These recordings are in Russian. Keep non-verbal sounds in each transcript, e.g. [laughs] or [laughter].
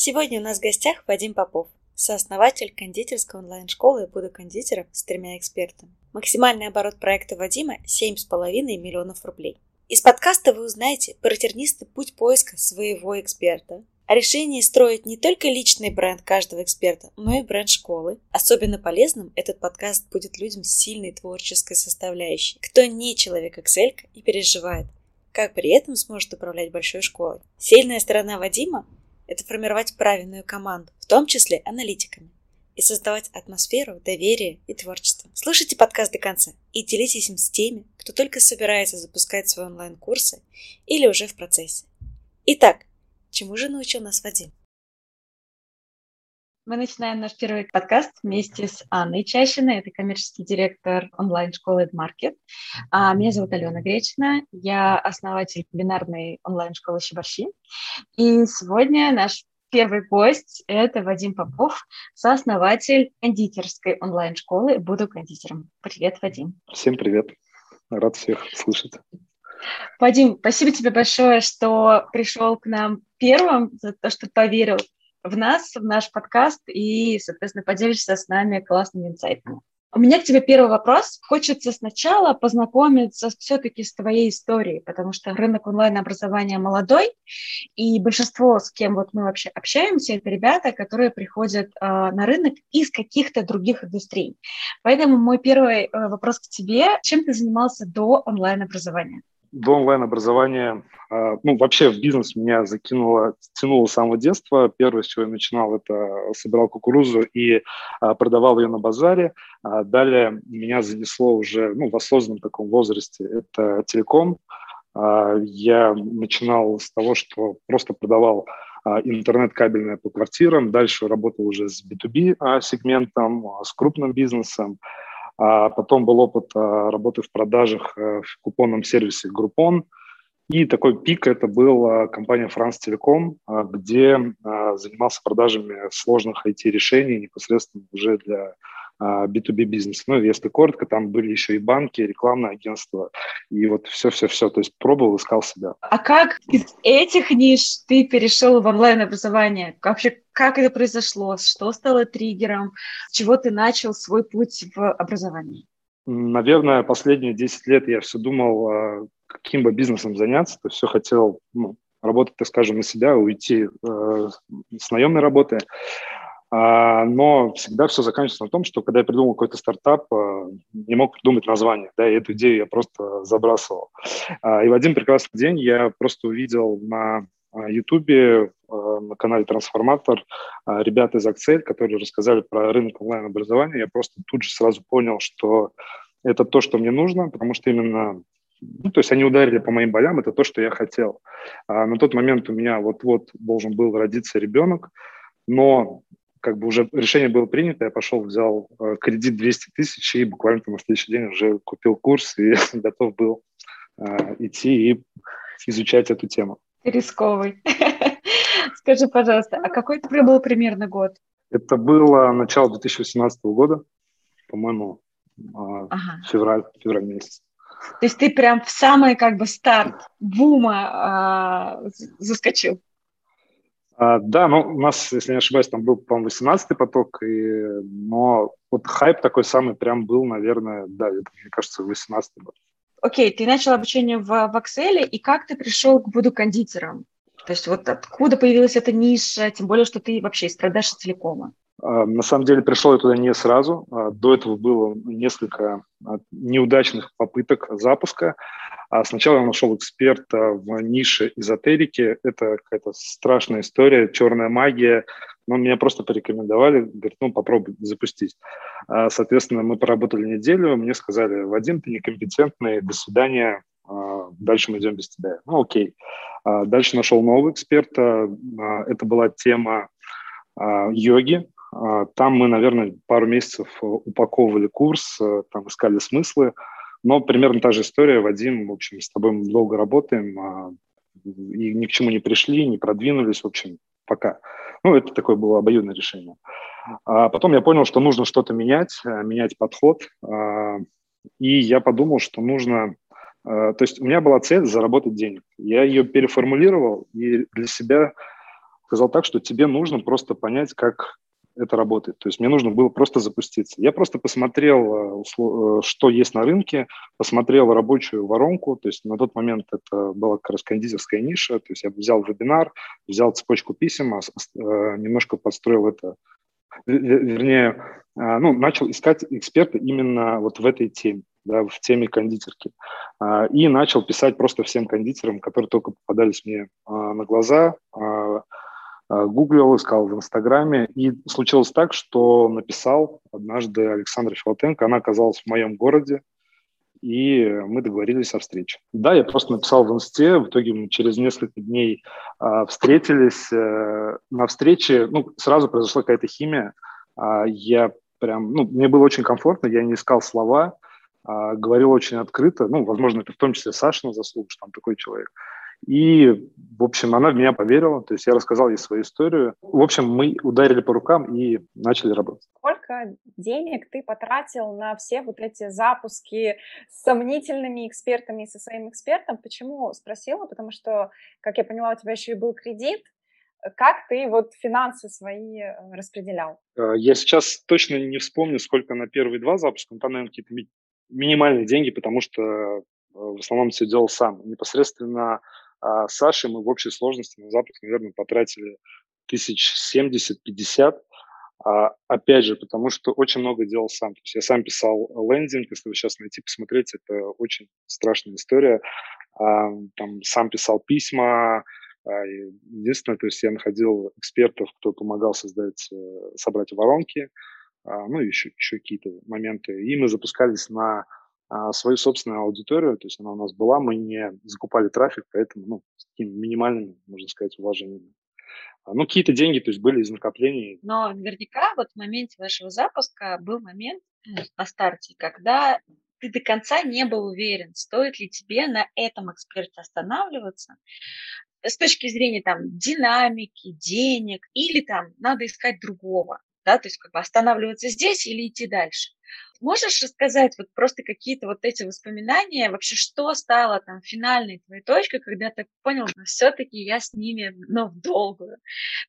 Сегодня у нас в гостях Вадим Попов, сооснователь кондитерской онлайн-школы «Буду кондитером» с тремя экспертами. Максимальный оборот проекта Вадима – 7,5 миллионов рублей. Из подкаста вы узнаете про тернистый путь поиска своего эксперта, о решении строить не только личный бренд каждого эксперта, но и бренд школы. Особенно полезным этот подкаст будет людям с сильной творческой составляющей, кто не человек Excel и переживает, как при этом сможет управлять большой школой. Сильная сторона Вадима – это формировать правильную команду, в том числе аналитиками, и создавать атмосферу доверия и творчества. Слушайте подкаст до конца и делитесь им с теми, кто только собирается запускать свои онлайн-курсы или уже в процессе. Итак, Чему же научил нас Вадим? Мы начинаем наш первый подкаст вместе с Анной Чащиной. Это коммерческий директор онлайн-школы EdMarket. А, меня зовут Алена Гречина. Я основатель кулинарной онлайн-школы Щеборщи. И сегодня наш первый гость – это Вадим Попов, сооснователь кондитерской онлайн-школы «Буду кондитером». Привет, Вадим. Всем привет. Рад всех слышать. Вадим, спасибо тебе большое, что пришел к нам первым, за то, что поверил в нас, в наш подкаст и, соответственно, поделишься с нами классными инсайтами. У меня к тебе первый вопрос. Хочется сначала познакомиться все-таки с твоей историей, потому что рынок онлайн-образования молодой, и большинство, с кем вот мы вообще общаемся, это ребята, которые приходят э, на рынок из каких-то других индустрий. Поэтому мой первый э, вопрос к тебе. Чем ты занимался до онлайн-образования? До онлайн-образования, а, ну, вообще в бизнес меня закинуло, тянуло с самого детства. Первое, с чего я начинал, это собирал кукурузу и а, продавал ее на базаре. А далее меня занесло уже, ну, в осознанном таком возрасте, это телеком. Я начинал с того, что просто продавал интернет кабельное по квартирам, дальше работал уже с B2B сегментом, с крупным бизнесом, а потом был опыт а, работы в продажах э, в купонном сервисе Groupon. И такой пик это был компания France Telecom, где занимался продажами сложных IT-решений непосредственно уже для B2B бизнес. Ну, если коротко, там были еще и банки, рекламное агентство, и вот все-все-все. То есть пробовал, искал себя. А как из этих ниш ты перешел в онлайн-образование? Вообще, как это произошло? Что стало триггером? С чего ты начал свой путь в образовании? Наверное, последние 10 лет я все думал, а, каким бы бизнесом заняться. То есть все хотел ну, работать, так скажем, на себя, уйти э, с наемной работы. А, но всегда все заканчивается на том, что когда я придумал какой-то стартап, а, не мог придумать название, да, и эту идею я просто забрасывал. А, и в один прекрасный день я просто увидел на Ютубе, на канале «Трансформатор» ребята из Axel, которые рассказали про рынок онлайн-образования. Я просто тут же сразу понял, что это то, что мне нужно, потому что именно ну, то есть они ударили по моим болям, это то, что я хотел. А на тот момент у меня вот-вот должен был родиться ребенок, но как бы уже решение было принято, я пошел, взял э, кредит 200 тысяч и буквально на следующий день уже купил курс и [laughs] готов был э, идти и изучать эту тему. Рисковый. [laughs] Скажи, пожалуйста, а какой это был примерно год? Это было начало 2018 года, по-моему, э, ага. февраль, февраль месяц. То есть ты прям в самый как бы старт бума э, заскочил? А, да, ну, у нас, если не ошибаюсь, там был, по-моему, 18-й поток, и, но вот хайп такой самый прям был, наверное, да, это, мне кажется, 18-й год. Окей, ты начал обучение в, в Excel, и как ты пришел к буду кондитером? То есть вот откуда появилась эта ниша, тем более, что ты вообще из продаж телекома? А, на самом деле пришел я туда не сразу. А, до этого было несколько неудачных попыток запуска. А сначала я нашел эксперта в нише эзотерики. Это какая-то страшная история, черная магия. Но меня просто порекомендовали, говорят, ну попробуй запустить. А, соответственно, мы поработали неделю, мне сказали, Вадим, ты некомпетентный, до свидания, а, дальше мы идем без тебя. Ну окей. А, дальше нашел нового эксперта. Это была тема йоги. Там мы, наверное, пару месяцев упаковывали курс, там искали смыслы. Но примерно та же история. Вадим, в общем, с тобой мы долго работаем, а, и ни к чему не пришли, не продвинулись, в общем, пока. Ну, это такое было обоюдное решение. А потом я понял, что нужно что-то менять, э, менять подход, а, и я подумал, что нужно... А, то есть у меня была цель заработать денег. Я ее переформулировал и для себя сказал так, что тебе нужно просто понять, как это работает. То есть мне нужно было просто запуститься. Я просто посмотрел, э, что есть на рынке, посмотрел рабочую воронку, то есть на тот момент это была как раз кондитерская ниша, то есть я взял вебинар, взял цепочку писем, э, немножко подстроил это, вернее, э, ну, начал искать эксперта именно вот в этой теме да, в теме кондитерки. И начал писать просто всем кондитерам, которые только попадались мне на глаза, гуглил, искал в Инстаграме, и случилось так, что написал однажды Александра Филатенко, она оказалась в моем городе, и мы договорились о встрече. Да, я просто написал в Инсте, в итоге мы через несколько дней э, встретились. Э, на встрече, ну, сразу произошла какая-то химия. Э, я прям, ну, мне было очень комфортно, я не искал слова, э, говорил очень открыто, ну, возможно, это в том числе Сашина заслуга, что там такой человек. И, в общем, она в меня поверила, то есть я рассказал ей свою историю. В общем, мы ударили по рукам и начали работать. Сколько денег ты потратил на все вот эти запуски с сомнительными экспертами и со своим экспертом? Почему спросила? Потому что, как я поняла, у тебя еще и был кредит, как ты вот финансы свои э, распределял? Э, я сейчас точно не вспомню, сколько на первые два запуска, но там, наверное, какие-то ми- минимальные деньги, потому что э, в основном все делал сам. Непосредственно а Сашей мы в общей сложности на запуск, наверное, потратили тысяч 70-50. А, опять же, потому что очень много делал сам. То есть я сам писал лендинг, если вы сейчас найти, посмотреть, это очень страшная история. А, там сам писал письма. А, единственное, то есть я находил экспертов, кто помогал создать, э, собрать воронки, а, ну, еще, еще какие-то моменты. И мы запускались на свою собственную аудиторию, то есть она у нас была, мы не закупали трафик, поэтому, ну, с такими минимальными, можно сказать, уважениями. А, ну, какие-то деньги, то есть были из накоплений. Но наверняка вот в моменте вашего запуска был момент на старте, когда ты до конца не был уверен, стоит ли тебе на этом эксперте останавливаться, с точки зрения там динамики, денег, или там надо искать другого, да, то есть как бы останавливаться здесь или идти дальше. Можешь рассказать вот просто какие-то вот эти воспоминания, вообще что стало там финальной твоей точкой, когда ты понял, что все-таки я с ними, но в долгую.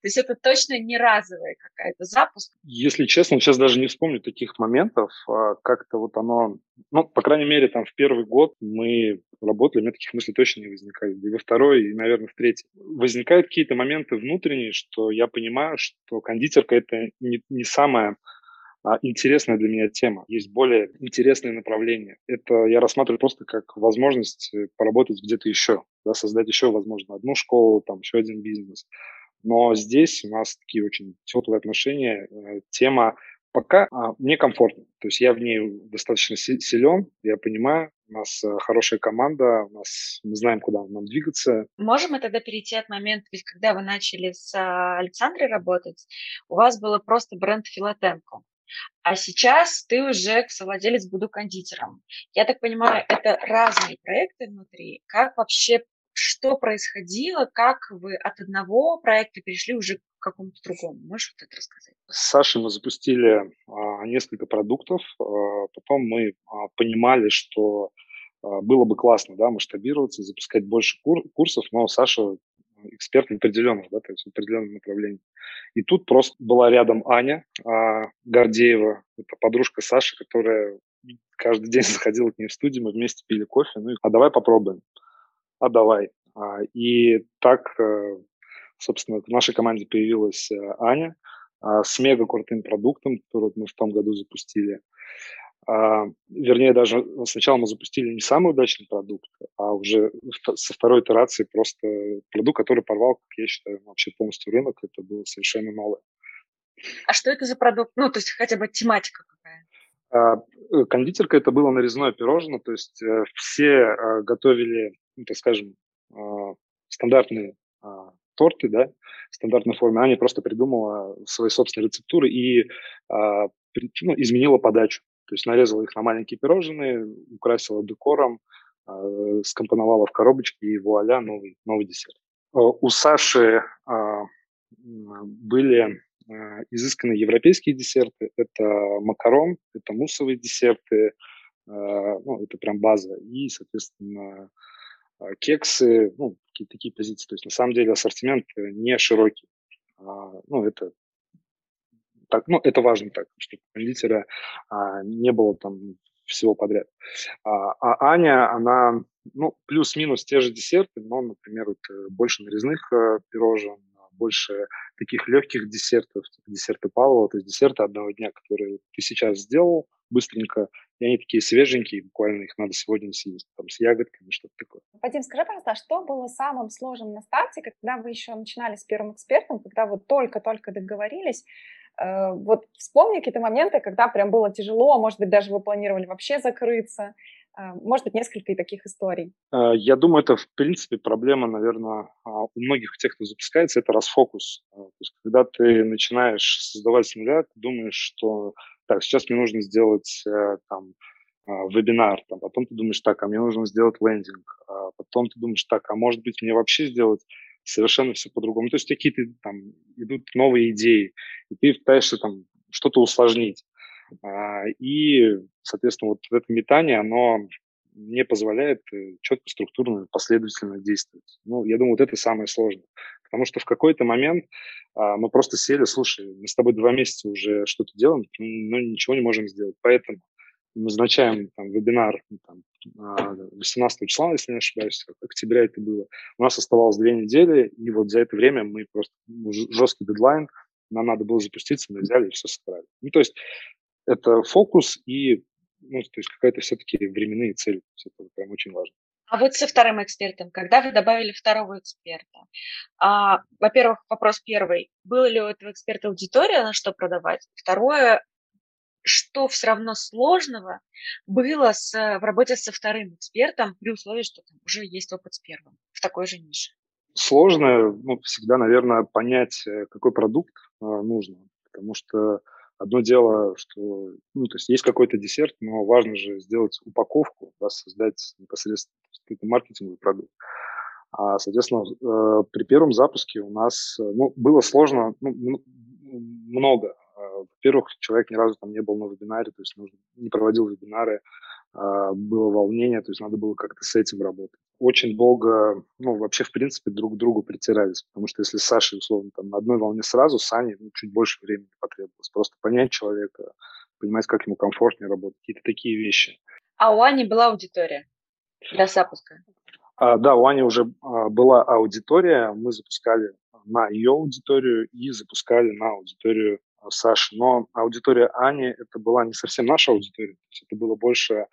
То есть это точно не разовая какая-то запуск. Если честно, сейчас даже не вспомню таких моментов. А как-то вот оно, ну, по крайней мере, там в первый год мы работали, у меня таких мыслей точно не возникает. И во второй, и, наверное, в третий. Возникают какие-то моменты внутренние, что я понимаю, что кондитерка – это не, не самое интересная для меня тема. Есть более интересные направления. Это я рассматриваю просто как возможность э, поработать где-то еще, да, создать еще, возможно, одну школу, там еще один бизнес. Но здесь у нас такие очень теплые отношения. Э, тема пока а, мне комфортно. То есть я в ней достаточно силен, я понимаю, у нас э, хорошая команда, у нас мы знаем, куда нам двигаться. Можем мы тогда перейти от момента, ведь когда вы начали с а, Александрой работать, у вас было просто бренд Филатенко. А сейчас ты уже совладелец буду кондитером. Я так понимаю, это разные проекты внутри. Как вообще, что происходило, как вы от одного проекта перешли уже к какому-то другому? Можешь вот это рассказать? С Сашей мы запустили а, несколько продуктов. А, потом мы а, понимали, что а, было бы классно да, масштабироваться, запускать больше кур- курсов, но Саша эксперт в определенных, да, то есть в определенном направлении. И тут просто была рядом Аня а, Гордеева, это подружка Саши, которая каждый день [laughs] заходила к ней в студию, мы вместе пили кофе, ну, а давай попробуем, а давай. А, и так, э, собственно, в нашей команде появилась э, Аня а, с мега крутым продуктом, который мы в том году запустили. А, вернее, даже сначала мы запустили не самый удачный продукт, а уже со второй итерации просто продукт, который порвал, как я считаю, вообще полностью рынок. Это было совершенно новое. А что это за продукт? Ну, то есть хотя бы тематика какая? А, э, кондитерка это было нарезное пирожное, то есть э, все а, готовили, ну, так скажем, а, стандартные торты, да, в стандартной форме. Аня просто придумала свои собственные рецептуры и ну, изменила подачу. То есть нарезала их на маленькие пирожные, украсила декором, э, скомпоновала в коробочке и вуаля, новый, новый десерт. Э, у Саши э, были э, изысканные европейские десерты. Это макарон, это муссовые десерты, э, ну, это прям база. И, соответственно, э, кексы, ну, какие-то такие позиции. То есть на самом деле ассортимент не широкий. Ну, это так, ну, это важно так, чтобы кондитера а, не было там всего подряд. А, а Аня, она, ну, плюс-минус те же десерты, но, например, вот, э, больше нарезных э, пирожен, больше таких легких десертов, типа десерты Павлова, то есть десерты одного дня, которые ты сейчас сделал быстренько, и они такие свеженькие, буквально их надо сегодня съесть, там, с ягодками, что-то такое. Вадим, скажи, пожалуйста, а что было самым сложным на старте, когда вы еще начинали с первым экспертом, когда вы только-только договорились, вот вспомни какие-то моменты, когда прям было тяжело, может быть, даже вы планировали вообще закрыться. Э, может быть, несколько таких историй. Э, я думаю, это, в принципе, проблема, наверное, а, у многих тех, кто запускается, это расфокус. То есть, когда ты начинаешь создавать с нуля, ты думаешь, что так, сейчас мне нужно сделать там, вебинар, там, потом ты думаешь, так, а мне нужно сделать лендинг, а потом ты думаешь, так, а может быть мне вообще сделать совершенно все по-другому. То есть какие-то там идут новые идеи, и ты пытаешься там что-то усложнить. А, и, соответственно, вот это метание, оно не позволяет э, четко, структурно, последовательно действовать. Ну, я думаю, вот это самое сложное. Потому что в какой-то момент а, мы просто сели, слушай, мы с тобой два месяца уже что-то делаем, но ничего не можем сделать. Поэтому назначаем там, вебинар ну, там, 18 числа, если не ошибаюсь, октября это было. У нас оставалось две недели, и вот за это время мы просто ну, жесткий дедлайн, нам надо было запуститься, мы взяли и все сыграли. Ну, то есть это фокус и ну, то есть какая-то все-таки временные цели. Это прям очень важно. А вот со вторым экспертом, когда вы добавили второго эксперта, а, во-первых, вопрос первый, было ли у этого эксперта аудитория, на что продавать? Второе, что все равно сложного было с, в работе со вторым экспертом при условии, что там уже есть опыт с первым в такой же нише? Сложно, ну, всегда, наверное, понять, э, какой продукт э, нужно, потому что одно дело, что, ну, то есть есть какой-то десерт, но важно же сделать упаковку, да, создать непосредственно маркетинговый продукт. А, соответственно, э, при первом запуске у нас, э, ну, было сложно, ну, много во-первых, человек ни разу там не был на вебинаре, то есть нужно, не проводил вебинары, а, было волнение, то есть надо было как-то с этим работать. Очень долго, ну, вообще, в принципе, друг к другу притирались, потому что если с Сашей, условно, там, на одной волне сразу, с Аней, ну, чуть больше времени потребовалось. Просто понять человека, понимать, как ему комфортнее работать, какие-то такие вещи. А у Ани была аудитория для запуска? А, да, у Ани уже а, была аудитория, мы запускали на ее аудиторию и запускали на аудиторию Саши, но аудитория Ани это была не совсем наша аудитория, то есть это было больше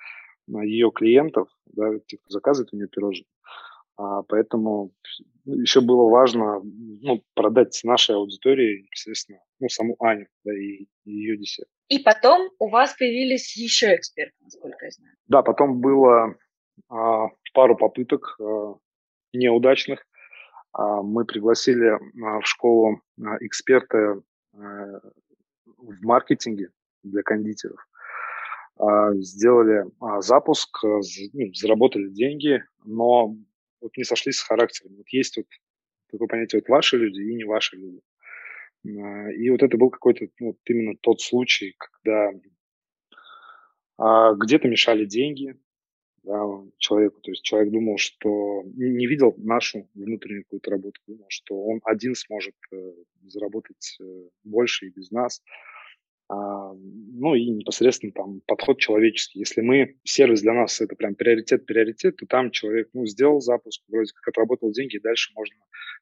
а, ее клиентов, да, тех, кто заказывает у нее пирожные. А, поэтому еще было важно ну, продать нашей аудитории естественно, ну, саму Аню да, и, и ее десерт. И потом у вас появились еще эксперты, насколько я знаю. Да, потом было а, пару попыток а, неудачных. А, мы пригласили а, в школу а, эксперта в маркетинге для кондитеров. А, сделали а, запуск, э, ну, заработали деньги, но вот не сошлись с характером. Вот есть вот такое понятие вот ваши люди и не ваши люди. А, и вот это был какой-то ну, вот именно тот случай, когда где-то мешали деньги, да, человеку. То есть человек думал, что не видел нашу внутреннюю какую-то работу, думал, что он один сможет э, заработать э, больше и без нас. А, ну и непосредственно там подход человеческий. Если мы, сервис для нас это прям приоритет, приоритет, то там человек, ну, сделал запуск, вроде как отработал деньги, и дальше можно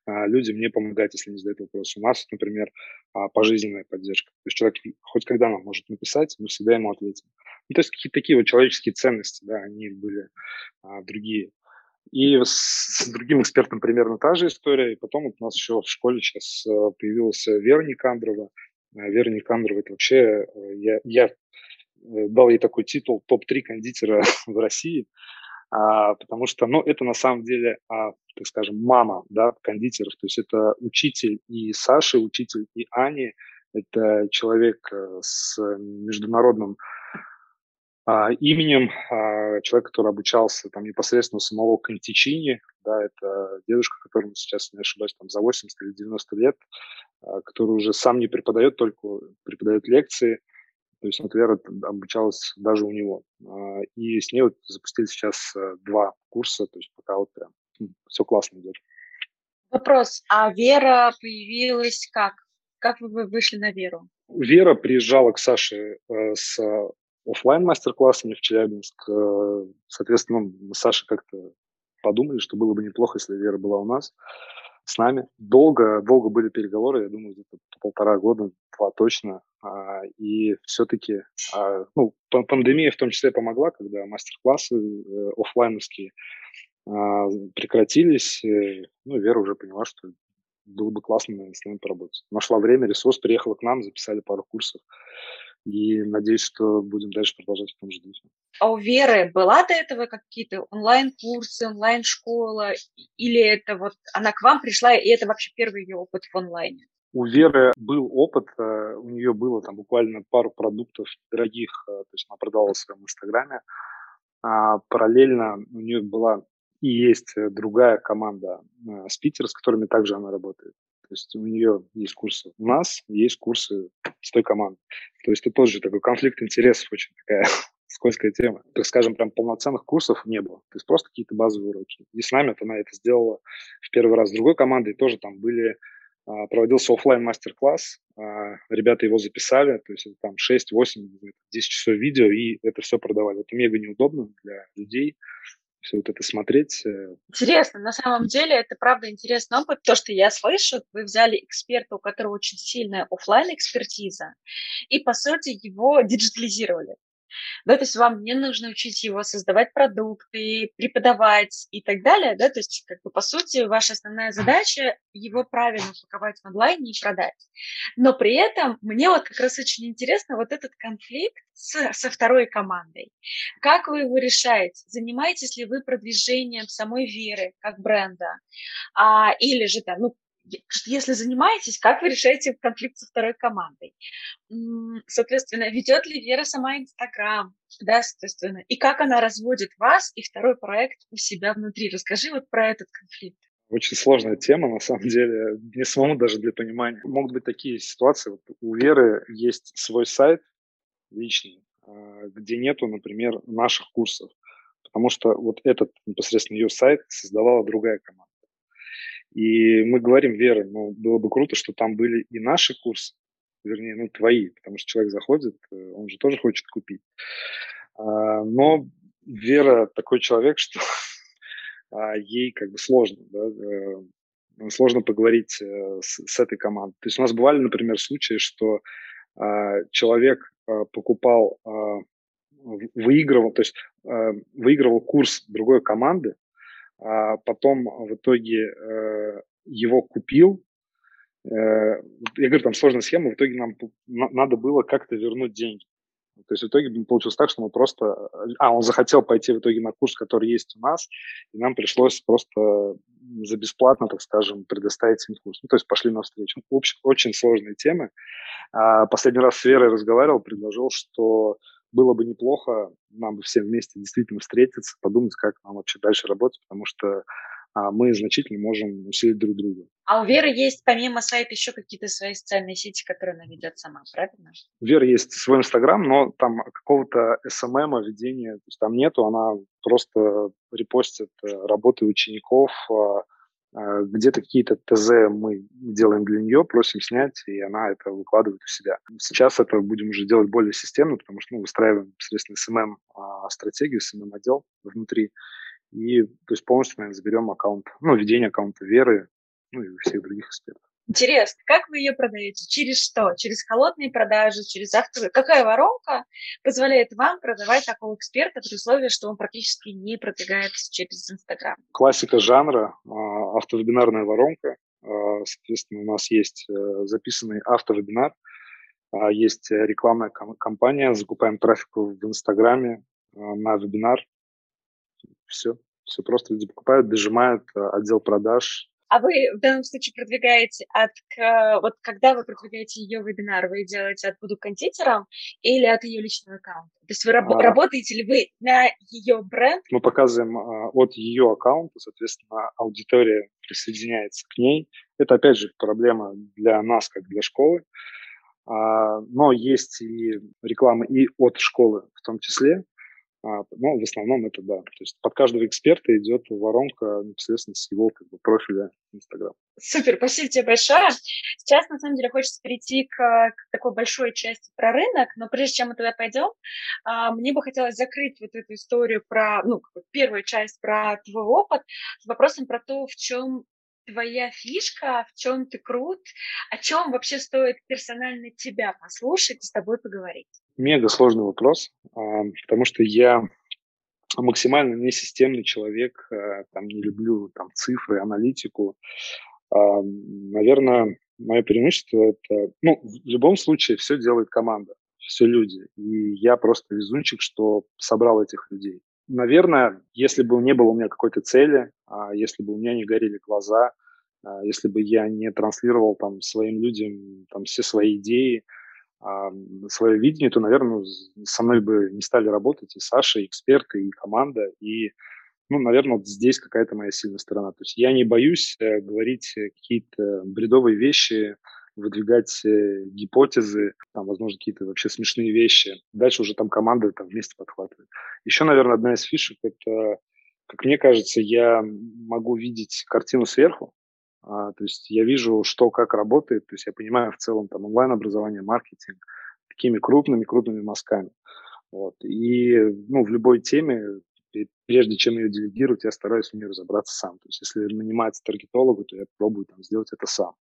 а, людям не помогать, если не задают вопрос. У нас, например, а, пожизненная поддержка. То есть человек хоть когда нам может написать, мы всегда ему ответим. Ну, то есть какие-то такие вот человеческие ценности, да, они были а, другие. И с, с другим экспертом примерно та же история. И потом вот у нас еще в школе сейчас а, появилась Вера Никандрова. А, Вера Никандрова, это вообще, э, я, я э, дал ей такой титул топ-3 кондитера [laughs] в России, а, потому что, ну, это на самом деле, а, так скажем, мама, да, кондитеров, то есть это учитель и Саши, учитель и Ани, это человек э, с международным именем а, человека, который обучался там непосредственно у самого Кантичини, да, это дедушка, которому сейчас, не ошибаюсь, там за 80 или 90 лет, а, который уже сам не преподает, только преподает лекции, то есть Вера обучалась даже у него. А, и с ней вот запустили сейчас а, два курса, то есть пока вот прям все классно идет. Вопрос, а Вера появилась как? Как вы вышли на Веру? Вера приезжала к Саше э, с офлайн мастер-классами в Челябинск. Э, соответственно, мы с Сашей как-то подумали, что было бы неплохо, если Вера была у нас с нами. Долго, долго были переговоры, я думаю, где-то полтора года, два точно. А, и все-таки, а, ну, пандемия в том числе помогла, когда мастер-классы э, офлайновские а, прекратились. Э, ну, Вера уже поняла, что было бы классно с нами поработать. Нашла время, ресурс, приехала к нам, записали пару курсов. И надеюсь, что будем дальше продолжать в том же духе. А у Веры была до этого какие-то онлайн-курсы, онлайн-школа? Или это вот она к вам пришла, и это вообще первый ее опыт в онлайне? У Веры был опыт, э, у нее было там буквально пару продуктов дорогих, э, то есть она продавала в своем инстаграме. А параллельно у нее была и есть другая команда э, спикеров, с которыми также она работает. Есть у нее есть курсы у нас, есть курсы с той командой. То есть это тоже такой конфликт интересов, очень такая [laughs] скользкая тема. Так скажем, прям полноценных курсов не было. То есть просто какие-то базовые уроки. И с нами вот она это сделала в первый раз. С другой командой тоже там были а, проводился офлайн мастер-класс, а, ребята его записали, то есть это там 6, 8, 10 часов видео, и это все продавали. Это мега неудобно для людей, все вот это смотреть. Э. Интересно, на самом деле это правда интересный опыт. То, что я слышу, вы взяли эксперта, у которого очень сильная офлайн экспертиза, и по сути его диджитализировали. Да, то есть вам не нужно учить его создавать продукты, преподавать и так далее, да, то есть как бы по сути ваша основная задача его правильно упаковать в онлайне и продать. Но при этом мне вот как раз очень интересно вот этот конфликт с, со второй командой. Как вы его решаете? Занимаетесь ли вы продвижением самой веры как бренда? А, или же там, ну, если занимаетесь, как вы решаете конфликт со второй командой? Соответственно, ведет ли Вера сама Инстаграм, да, соответственно, и как она разводит вас и второй проект у себя внутри? Расскажи вот про этот конфликт. Очень сложная тема, на самом деле, не самому даже для понимания. Могут быть такие ситуации. Вот у Веры есть свой сайт личный, а, где нету, например, наших курсов. Потому что вот этот непосредственно ее сайт создавала другая команда. И мы говорим, Вера, ну, было бы круто, что там были и наши курсы, вернее, ну, твои, потому что человек заходит, э, он же тоже хочет купить. А, но Вера такой человек, что [laughs] а, ей как бы сложно, да, э, сложно поговорить э, с, с этой командой. То есть у нас бывали, например, случаи, что а, человек покупал, выигрывал, то есть выигрывал курс другой команды, а потом в итоге э, его купил. Э, я говорю, там сложная схема, в итоге нам надо было как-то вернуть деньги. То есть в итоге получилось так, что мы просто... А, он захотел пойти в итоге на курс, который есть у нас, и нам пришлось просто за бесплатно, так скажем, предоставить им курс. Ну, то есть пошли навстречу. Очень, очень сложные темы. А, последний раз с Верой разговаривал, предложил, что было бы неплохо нам всем вместе действительно встретиться, подумать, как нам вообще дальше работать, потому что а, мы значительно можем усилить друг друга. А у Веры есть помимо сайта еще какие-то свои социальные сети, которые она ведет сама, правильно? У Веры есть свой Инстаграм, но там какого-то СММа, ведения то есть там нету, она просто репостит э, работы учеников, а, где-то какие-то ТЗ мы делаем для нее, просим снять, и она это выкладывает у себя. Сейчас это будем уже делать более системно, потому что мы ну, выстраиваем непосредственно SMM-стратегию, SMM-отдел внутри, и то есть полностью, наверное, заберем аккаунт, ну, ведение аккаунта Веры, ну, и всех других экспертов. Интересно, как вы ее продаете? Через что? Через холодные продажи, через автовые? Какая воронка позволяет вам продавать такого эксперта при условии, что он практически не продвигается через Инстаграм? Классика жанра, а, автовебинарная воронка. А, соответственно, у нас есть э, записанный автовебинар, а, есть рекламная кампания, закупаем трафик в Инстаграме на вебинар. Все, все просто люди покупают, дожимают отдел продаж, а вы в данном случае продвигаете от, вот когда вы продвигаете ее вебинар, вы делаете от «Буду кондитером» или от ее личного аккаунта? То есть вы раб- а, работаете ли вы на ее бренд? Мы показываем а, от ее аккаунта, соответственно, аудитория присоединяется к ней. Это, опять же, проблема для нас, как для школы. А, но есть и реклама и от школы в том числе. А, ну, в основном это да. То есть под каждого эксперта идет воронка непосредственно с его как бы, профиля Инстаграм. Супер, спасибо тебе большое. Сейчас, на самом деле, хочется перейти к, к такой большой части про рынок, но прежде чем мы туда пойдем, а, мне бы хотелось закрыть вот эту историю про, ну, первую часть про твой опыт с вопросом про то, в чем твоя фишка, в чем ты крут, о чем вообще стоит персонально тебя послушать с тобой поговорить? Мега сложный вопрос, а, потому что я максимально несистемный человек, а, там не люблю там цифры, аналитику. А, наверное, мое преимущество это, ну, в любом случае все делает команда, все люди. И я просто везунчик, что собрал этих людей. Наверное, если бы не было у меня какой-то цели, если бы у меня не горели глаза, если бы я не транслировал там своим людям там все свои идеи, свое видение, то, наверное, со мной бы не стали работать и Саша, и эксперты, и команда, и, ну, наверное, вот здесь какая-то моя сильная сторона. То есть я не боюсь э, говорить какие-то бредовые вещи, выдвигать э, гипотезы, там, возможно, какие-то вообще смешные вещи. Дальше уже там команда там вместе подхватывает. Еще, наверное, одна из фишек – это, как мне кажется, я могу видеть картину сверху, а, то есть я вижу, что как работает, то есть я понимаю в целом там онлайн-образование, маркетинг такими крупными-крупными мазками. Вот. И ну, в любой теме, прежде чем ее делегировать, я стараюсь в ней разобраться сам. То есть если нанимать таргетолога, то я пробую там, сделать это сам.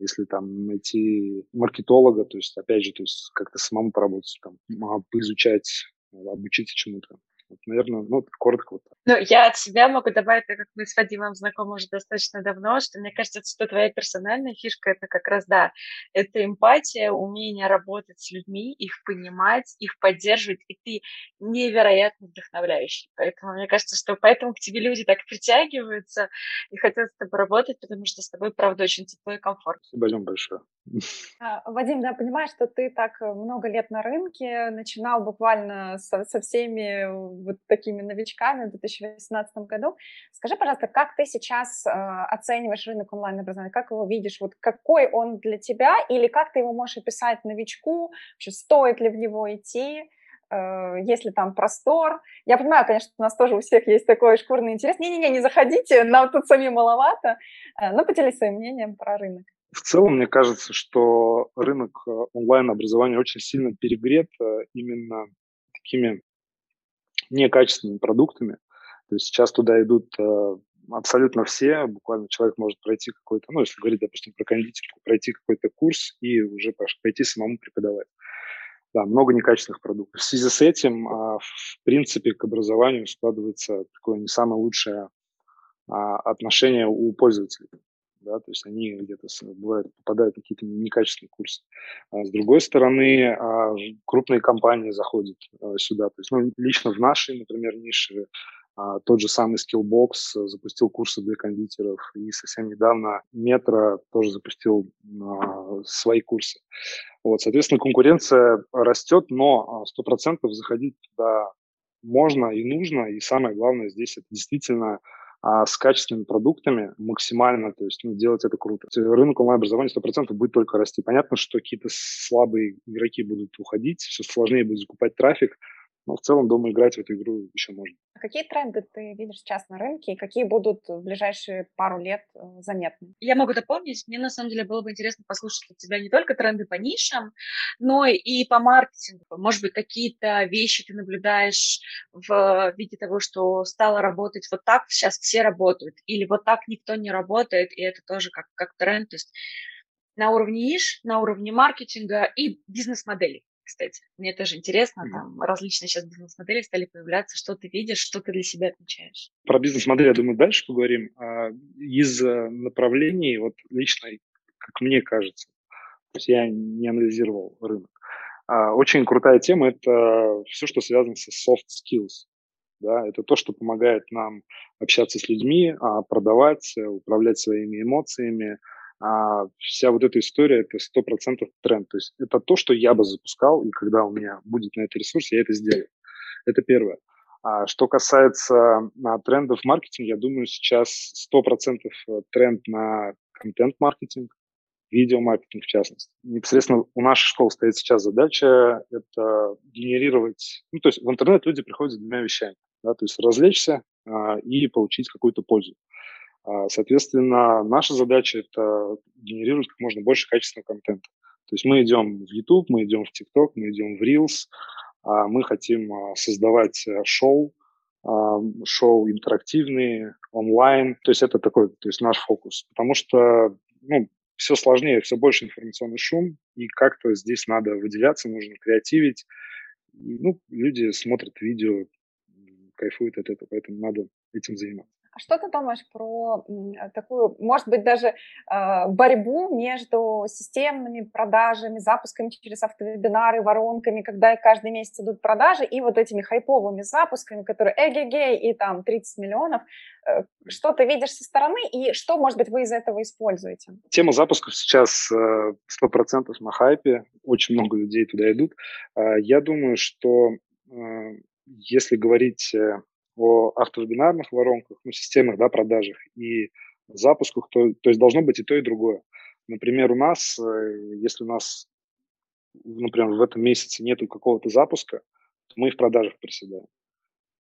Если там найти маркетолога, то есть опять же, то есть как-то самому поработать, там, поизучать, обучиться чему-то. Вот, наверное, ну, коротко вот так. Ну, я от себя могу добавить, так как мы с Вадимом знакомы уже достаточно давно, что мне кажется, что твоя персональная фишка это как раз, да, это эмпатия, умение работать с людьми, их понимать, их поддерживать, и ты невероятно вдохновляющий. Поэтому мне кажется, что поэтому к тебе люди так притягиваются и хотят с тобой работать, потому что с тобой, правда, очень тепло и комфортно. Спасибо большое. А, Вадим, да, понимаешь, что ты так много лет на рынке, начинал буквально со, со всеми вот такими новичками в 2018 году. Скажи, пожалуйста, как ты сейчас э, оцениваешь рынок онлайн-образования? Как его видишь? Вот какой он для тебя? Или как ты его можешь описать новичку? Вообще, стоит ли в него идти? Э, есть ли там простор? Я понимаю, конечно, у нас тоже у всех есть такой шкурный интерес. Не-не-не, не заходите, нам тут самим маловато. Э, но поделись своим мнением про рынок. В целом, мне кажется, что рынок э, онлайн-образования очень сильно перегрет э, именно такими некачественными продуктами. То есть сейчас туда идут э, абсолютно все, буквально человек может пройти какой-то, ну, если говорить, допустим, про кондитерку, пройти какой-то курс и уже пойти самому преподавать. Да, много некачественных продуктов. В связи с этим, в принципе, к образованию складывается такое не самое лучшее а, отношение у пользователей да, то есть они где-то бывает попадают на какие-то некачественные курсы. А с другой стороны, а, крупные компании заходят а, сюда, то есть ну, лично в нашей, например, нише а, тот же самый Skillbox запустил курсы для кондитеров, и совсем недавно Метро тоже запустил свои курсы. Вот, соответственно, конкуренция растет, но сто процентов заходить туда можно и нужно, и самое главное здесь это действительно а с качественными продуктами максимально, то есть ну, делать это круто. Рынок онлайн-образования 100% будет только расти. Понятно, что какие-то слабые игроки будут уходить, все сложнее будет закупать трафик, но в целом, думаю, играть в эту игру еще можно. А какие тренды ты видишь сейчас на рынке и какие будут в ближайшие пару лет э, заметны? Я могу дополнить. Мне на самом деле было бы интересно послушать от тебя не только тренды по нишам, но и по маркетингу. Может быть, какие-то вещи ты наблюдаешь в виде того, что стало работать вот так, сейчас все работают, или вот так никто не работает, и это тоже как, как тренд. То есть на уровне ниш, на уровне маркетинга и бизнес-моделей кстати. Мне тоже интересно, mm-hmm. там различные сейчас бизнес-модели стали появляться, что ты видишь, что ты для себя отмечаешь. Про бизнес-модель, я думаю, дальше поговорим. А из э, направлений, вот лично, как мне кажется, то есть я не анализировал рынок, а очень крутая тема – это все, что связано со soft skills. Да, это то, что помогает нам общаться с людьми, а, продавать, управлять своими эмоциями, а вся вот эта история – это сто процентов тренд. То есть это то, что я бы запускал, и когда у меня будет на это ресурс, я это сделаю. Это первое. А что касается а, трендов в я думаю, сейчас сто процентов э, тренд на контент-маркетинг, видеомаркетинг в частности. Непосредственно у нашей школы стоит сейчас задача это генерировать, ну, то есть в интернет люди приходят с двумя вещами, да, то есть развлечься а, и получить какую-то пользу. А, соответственно, наша задача это генерировать как можно больше качественного контента. То есть мы идем в YouTube, мы идем в TikTok, мы идем в Reels, а мы хотим а, создавать э, шоу, шоу интерактивные, онлайн. То есть это такой, то есть наш фокус. Потому что ну, все сложнее, все больше информационный шум, и как-то здесь надо выделяться, нужно креативить. ну, люди смотрят видео, кайфуют от этого, поэтому надо этим заниматься. А что ты думаешь про такую, может быть, даже э, борьбу между системными продажами, запусками через автовебинары, воронками, когда каждый месяц идут продажи, и вот этими хайповыми запусками, которые эгегей и там 30 миллионов. Э, что ты видишь со стороны, и что, может быть, вы из этого используете? Тема запусков сейчас э, сто процентов на хайпе, очень много людей туда идут. Э, я думаю, что если говорить о автовебинарных воронках, ну, системах, да, продажах и запусках, то, то есть должно быть и то, и другое. Например, у нас, э, если у нас, например, в этом месяце нету какого-то запуска, то мы и в продажах приседаем.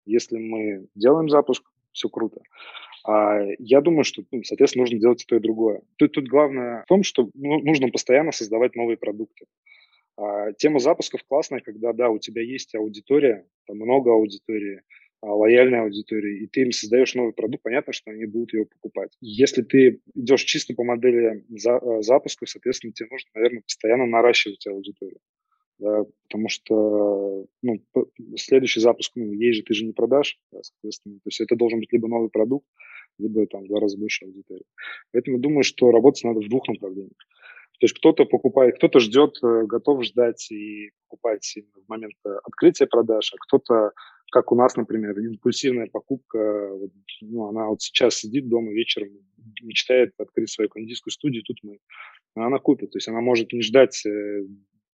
Если мы делаем запуск, все круто. А я думаю, что, ну, соответственно, нужно делать и то, и другое. Тут, тут главное в том, что ну, нужно постоянно создавать новые продукты. А, тема запусков классная, когда, да, у тебя есть аудитория, там много аудитории, лояльной аудитории, и ты им создаешь новый продукт, понятно, что они будут его покупать. Если ты идешь чисто по модели за, а, запуска, соответственно, тебе нужно, наверное, постоянно наращивать аудиторию. Да, потому что ну, следующий запуск, ну, ей же ты же не продашь, да, соответственно. То есть это должен быть либо новый продукт, либо там в два раза больше аудитории. Поэтому думаю, что работать надо в двух направлениях. То есть кто-то покупает, кто-то ждет, э, готов ждать и покупать в момент э, открытия продаж, а кто-то как у нас, например, импульсивная покупка, вот, ну, она вот сейчас сидит дома вечером, мечтает открыть свою кондитерскую студию, тут мы, она купит, то есть она может не ждать э,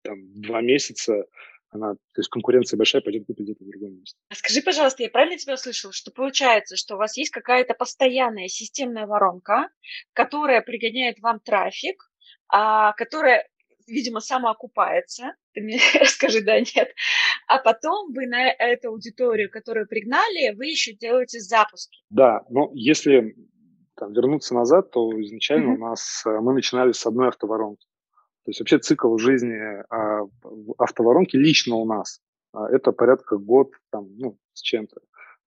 там два месяца, она, то есть конкуренция большая, пойдет купить где-то в другом месте. А скажи, пожалуйста, я правильно тебя услышала, что получается, что у вас есть какая-то постоянная системная воронка, которая пригоняет вам трафик, а, которая видимо, самоокупается. Ты мне [laughs] скажи, да, нет. А потом вы на эту аудиторию, которую пригнали, вы еще делаете запуски. Да, но если там, вернуться назад, то изначально mm-hmm. у нас э, мы начинали с одной автоворонки. То есть вообще цикл жизни а, автоворонки лично у нас а, это порядка год там, ну, с чем-то.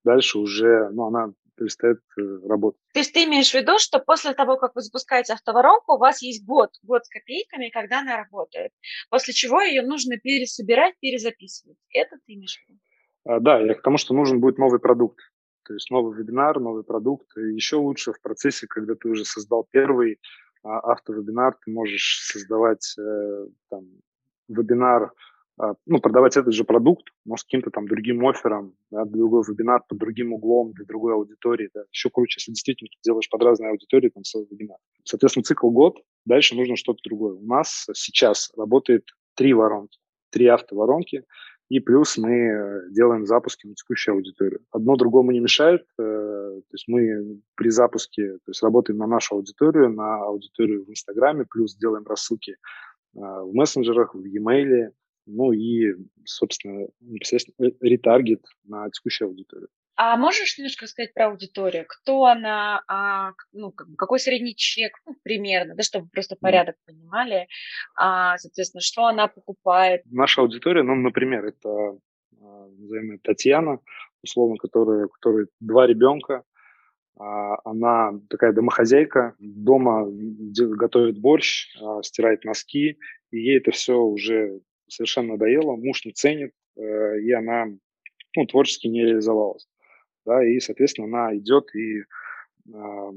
Дальше уже, ну, она перестает э, работать. То есть ты имеешь в виду, что после того, как вы запускаете автоворонку, у вас есть год, год с копейками, когда она работает, после чего ее нужно пересобирать, перезаписывать. Это ты имеешь в виду? А, да, я к тому, что нужен будет новый продукт. То есть новый вебинар, новый продукт. И еще лучше в процессе, когда ты уже создал первый а, автовебинар, ты можешь создавать э, там, вебинар ну, продавать этот же продукт, может, каким-то там другим оффером, да, другой вебинар под другим углом, для другой аудитории. Да. Еще круче, если действительно ты делаешь под разные аудитории там свой вебинар. Соответственно, цикл год, дальше нужно что-то другое. У нас сейчас работает три воронки, три автоворонки, и плюс мы э, делаем запуски на текущую аудиторию. Одно другому не мешает. Э, то есть мы при запуске то есть работаем на нашу аудиторию, на аудиторию в Инстаграме, плюс делаем рассылки э, в мессенджерах, в e-mail, ну и, собственно, непосредственно ретаргет на текущую аудиторию. А можешь немножко сказать про аудиторию? Кто она, а, ну, какой средний чек, ну, примерно, да, чтобы просто порядок mm. понимали, а, соответственно, что она покупает? Наша аудитория, ну, например, это, а, назовем Татьяна, условно, которая, которая два ребенка, а, она такая домохозяйка, дома готовит борщ, а, стирает носки, и ей это все уже совершенно надоело, муж не ценит, э, и она ну, творчески не реализовалась. Да, и, соответственно, она идет и а,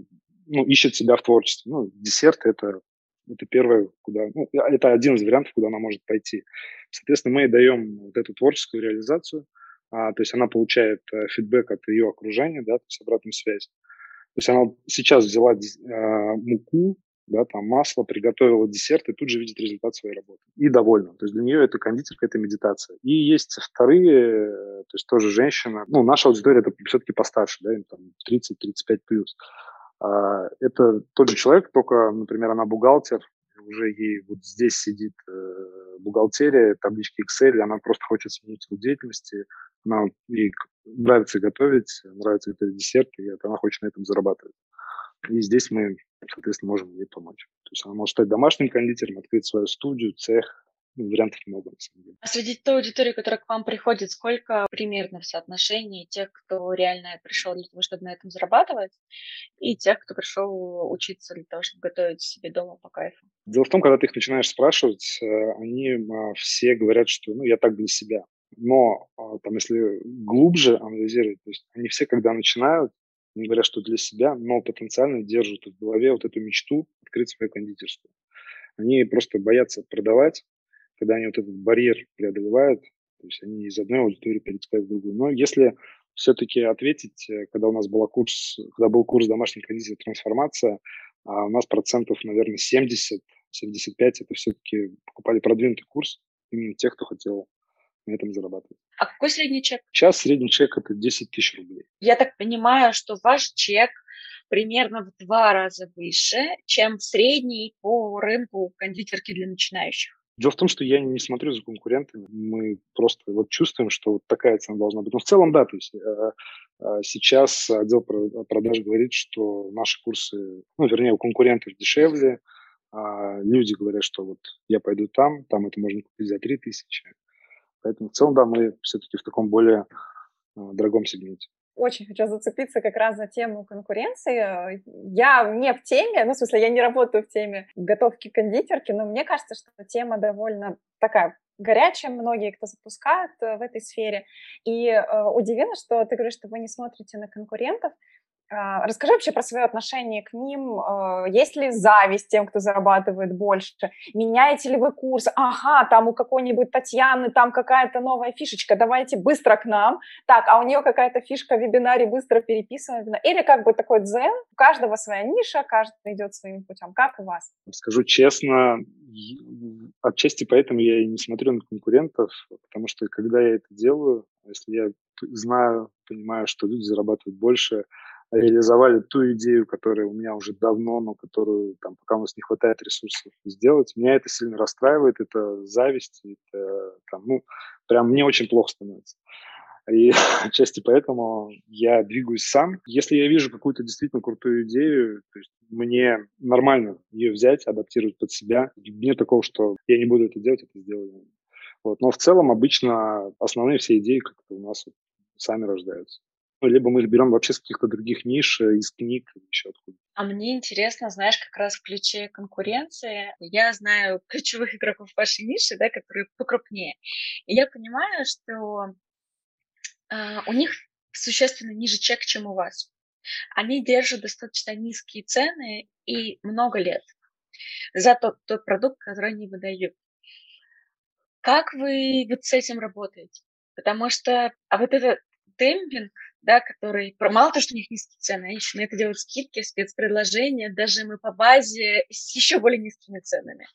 ну, ищет себя в творчестве. Ну, десерт это, это первое, куда, ну, это один из вариантов, куда она может пойти. Соответственно, мы ей даем вот эту творческую реализацию, а, то есть она получает а, фидбэк от ее окружения, да, то есть обратную связь. То есть она сейчас взяла а, муку, да, там масло, приготовила десерт и тут же видит результат своей работы. И довольна. То есть для нее это кондитерка, это медитация. И есть вторые, то есть тоже женщина, ну, наша аудитория это все-таки постарше, да, им там 30-35 плюс. А, это тот же человек, только, например, она бухгалтер, уже ей вот здесь сидит э, бухгалтерия, таблички Excel, она просто хочет сменить свою деятельность, она, ей нравится готовить, нравится готовить десерты, и она хочет на этом зарабатывать. И здесь мы, соответственно, можем ей помочь. То есть она может стать домашним кондитером, открыть свою студию, цех, ну, вариантов много, на самом деле. А среди той аудитории, которая к вам приходит, сколько примерно в соотношении тех, кто реально пришел для того, чтобы на этом зарабатывать, и тех, кто пришел учиться для того, чтобы готовить себе дома по кайфу? Дело в том, когда ты их начинаешь спрашивать, э, они а, все говорят, что ну, я так для себя. Но а, там, если глубже анализировать, то есть они все, когда начинают, они говорят, что для себя, но потенциально держат в голове вот эту мечту открыть свою кондитерскую. Они просто боятся продавать, когда они вот этот барьер преодолевают, то есть они из одной аудитории перетекают в другую. Но если все-таки ответить, э, когда у нас был курс, когда был курс домашней кондитерской трансформация, а у нас процентов, наверное, 70, 75 это все-таки покупали продвинутый курс именно тех, кто хотел на этом зарабатывать. А какой средний чек? Сейчас средний чек это 10 тысяч рублей. Я так понимаю, что ваш чек примерно в два раза выше, чем средний по рынку кондитерки для начинающих. Дело в том, что я не смотрю за конкурентами. Мы просто вот чувствуем, что вот такая цена должна быть. Но в целом, да, то есть э, э, сейчас отдел продаж говорит, что наши курсы, ну, вернее, у конкурентов дешевле. А люди говорят, что вот я пойду там, там это можно купить за 3 тысячи. Поэтому в целом, да, мы все-таки в таком более э, дорогом сегменте очень хочу зацепиться как раз за тему конкуренции. Я не в теме, ну, в смысле, я не работаю в теме готовки кондитерки, но мне кажется, что тема довольно такая горячая, многие, кто запускают э, в этой сфере. И э, удивительно, что ты говоришь, что вы не смотрите на конкурентов. А, расскажи вообще про свое отношение к ним. А, есть ли зависть тем, кто зарабатывает больше? Меняете ли вы курс? Ага, там у какой-нибудь Татьяны там какая-то новая фишечка, давайте быстро к нам. Так, а у нее какая-то фишка в вебинаре, быстро переписываем. Или как бы такой дзен, у каждого своя ниша, каждый идет своим путем. Как у вас? Скажу честно, отчасти поэтому я и не смотрю на конкурентов, потому что когда я это делаю, если я знаю, понимаю, что люди зарабатывают больше, реализовали ту идею, которая у меня уже давно, но которую там, пока у нас не хватает ресурсов сделать. Меня это сильно расстраивает, это зависть, это там, ну, прям мне очень плохо становится. И [laughs] отчасти поэтому я двигаюсь сам. Если я вижу какую-то действительно крутую идею, то есть мне нормально ее взять, адаптировать под себя. Нет такого, что я не буду это делать, это сделаю. Вот. Но в целом обычно основные все идеи как-то у нас сами рождаются. Либо мы их берем вообще с каких-то других ниш, э, из книг, еще откуда. А мне интересно, знаешь, как раз в ключе конкуренции. Я знаю [laughs] ключевых игроков вашей ниши, да, которые покрупнее. И я понимаю, что э, у них существенно ниже чек, чем у вас. Они держат достаточно низкие цены и много лет за тот, тот продукт, который они выдают. Как вы вот с этим работаете? Потому что а вот этот демпинг, да, который, мало того, что у них низкие цены, они еще на это делают скидки, спецпредложения, даже мы по базе с еще более низкими ценами.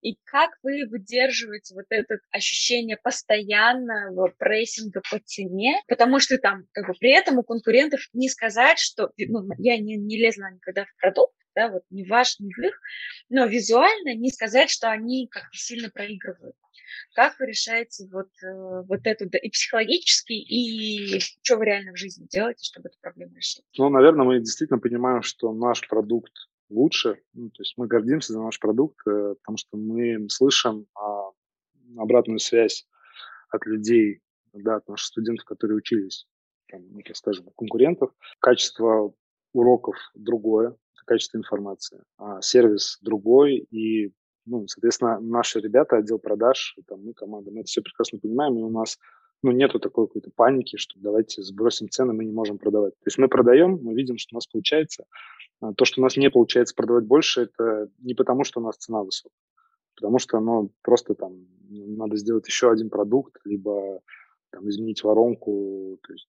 И как вы выдерживаете вот это ощущение постоянного прессинга по цене, потому что там, как бы, при этом у конкурентов не сказать, что, ну, я не, не лезла никогда в продукт, да, вот не ваш, не в их, но визуально не сказать, что они как-то сильно проигрывают. Как вы решаете вот, э, вот эту да, и психологически, и что вы реально в жизни делаете, чтобы эту проблему решить? Ну, наверное, мы действительно понимаем, что наш продукт лучше. Ну, то есть мы гордимся за наш продукт, э, потому что мы слышим а, обратную связь от людей, да, от наших студентов, которые учились, там, скажем, конкурентов. Качество уроков другое, качество информации, а сервис другой, и ну, соответственно, наши ребята, отдел продаж, там, мы команда, мы это все прекрасно понимаем, и у нас ну, нету такой какой-то паники, что давайте сбросим цены, мы не можем продавать. То есть мы продаем, мы видим, что у нас получается. А то, что у нас не получается продавать больше, это не потому, что у нас цена высокая, потому что ну, просто там надо сделать еще один продукт, либо там, изменить воронку, то есть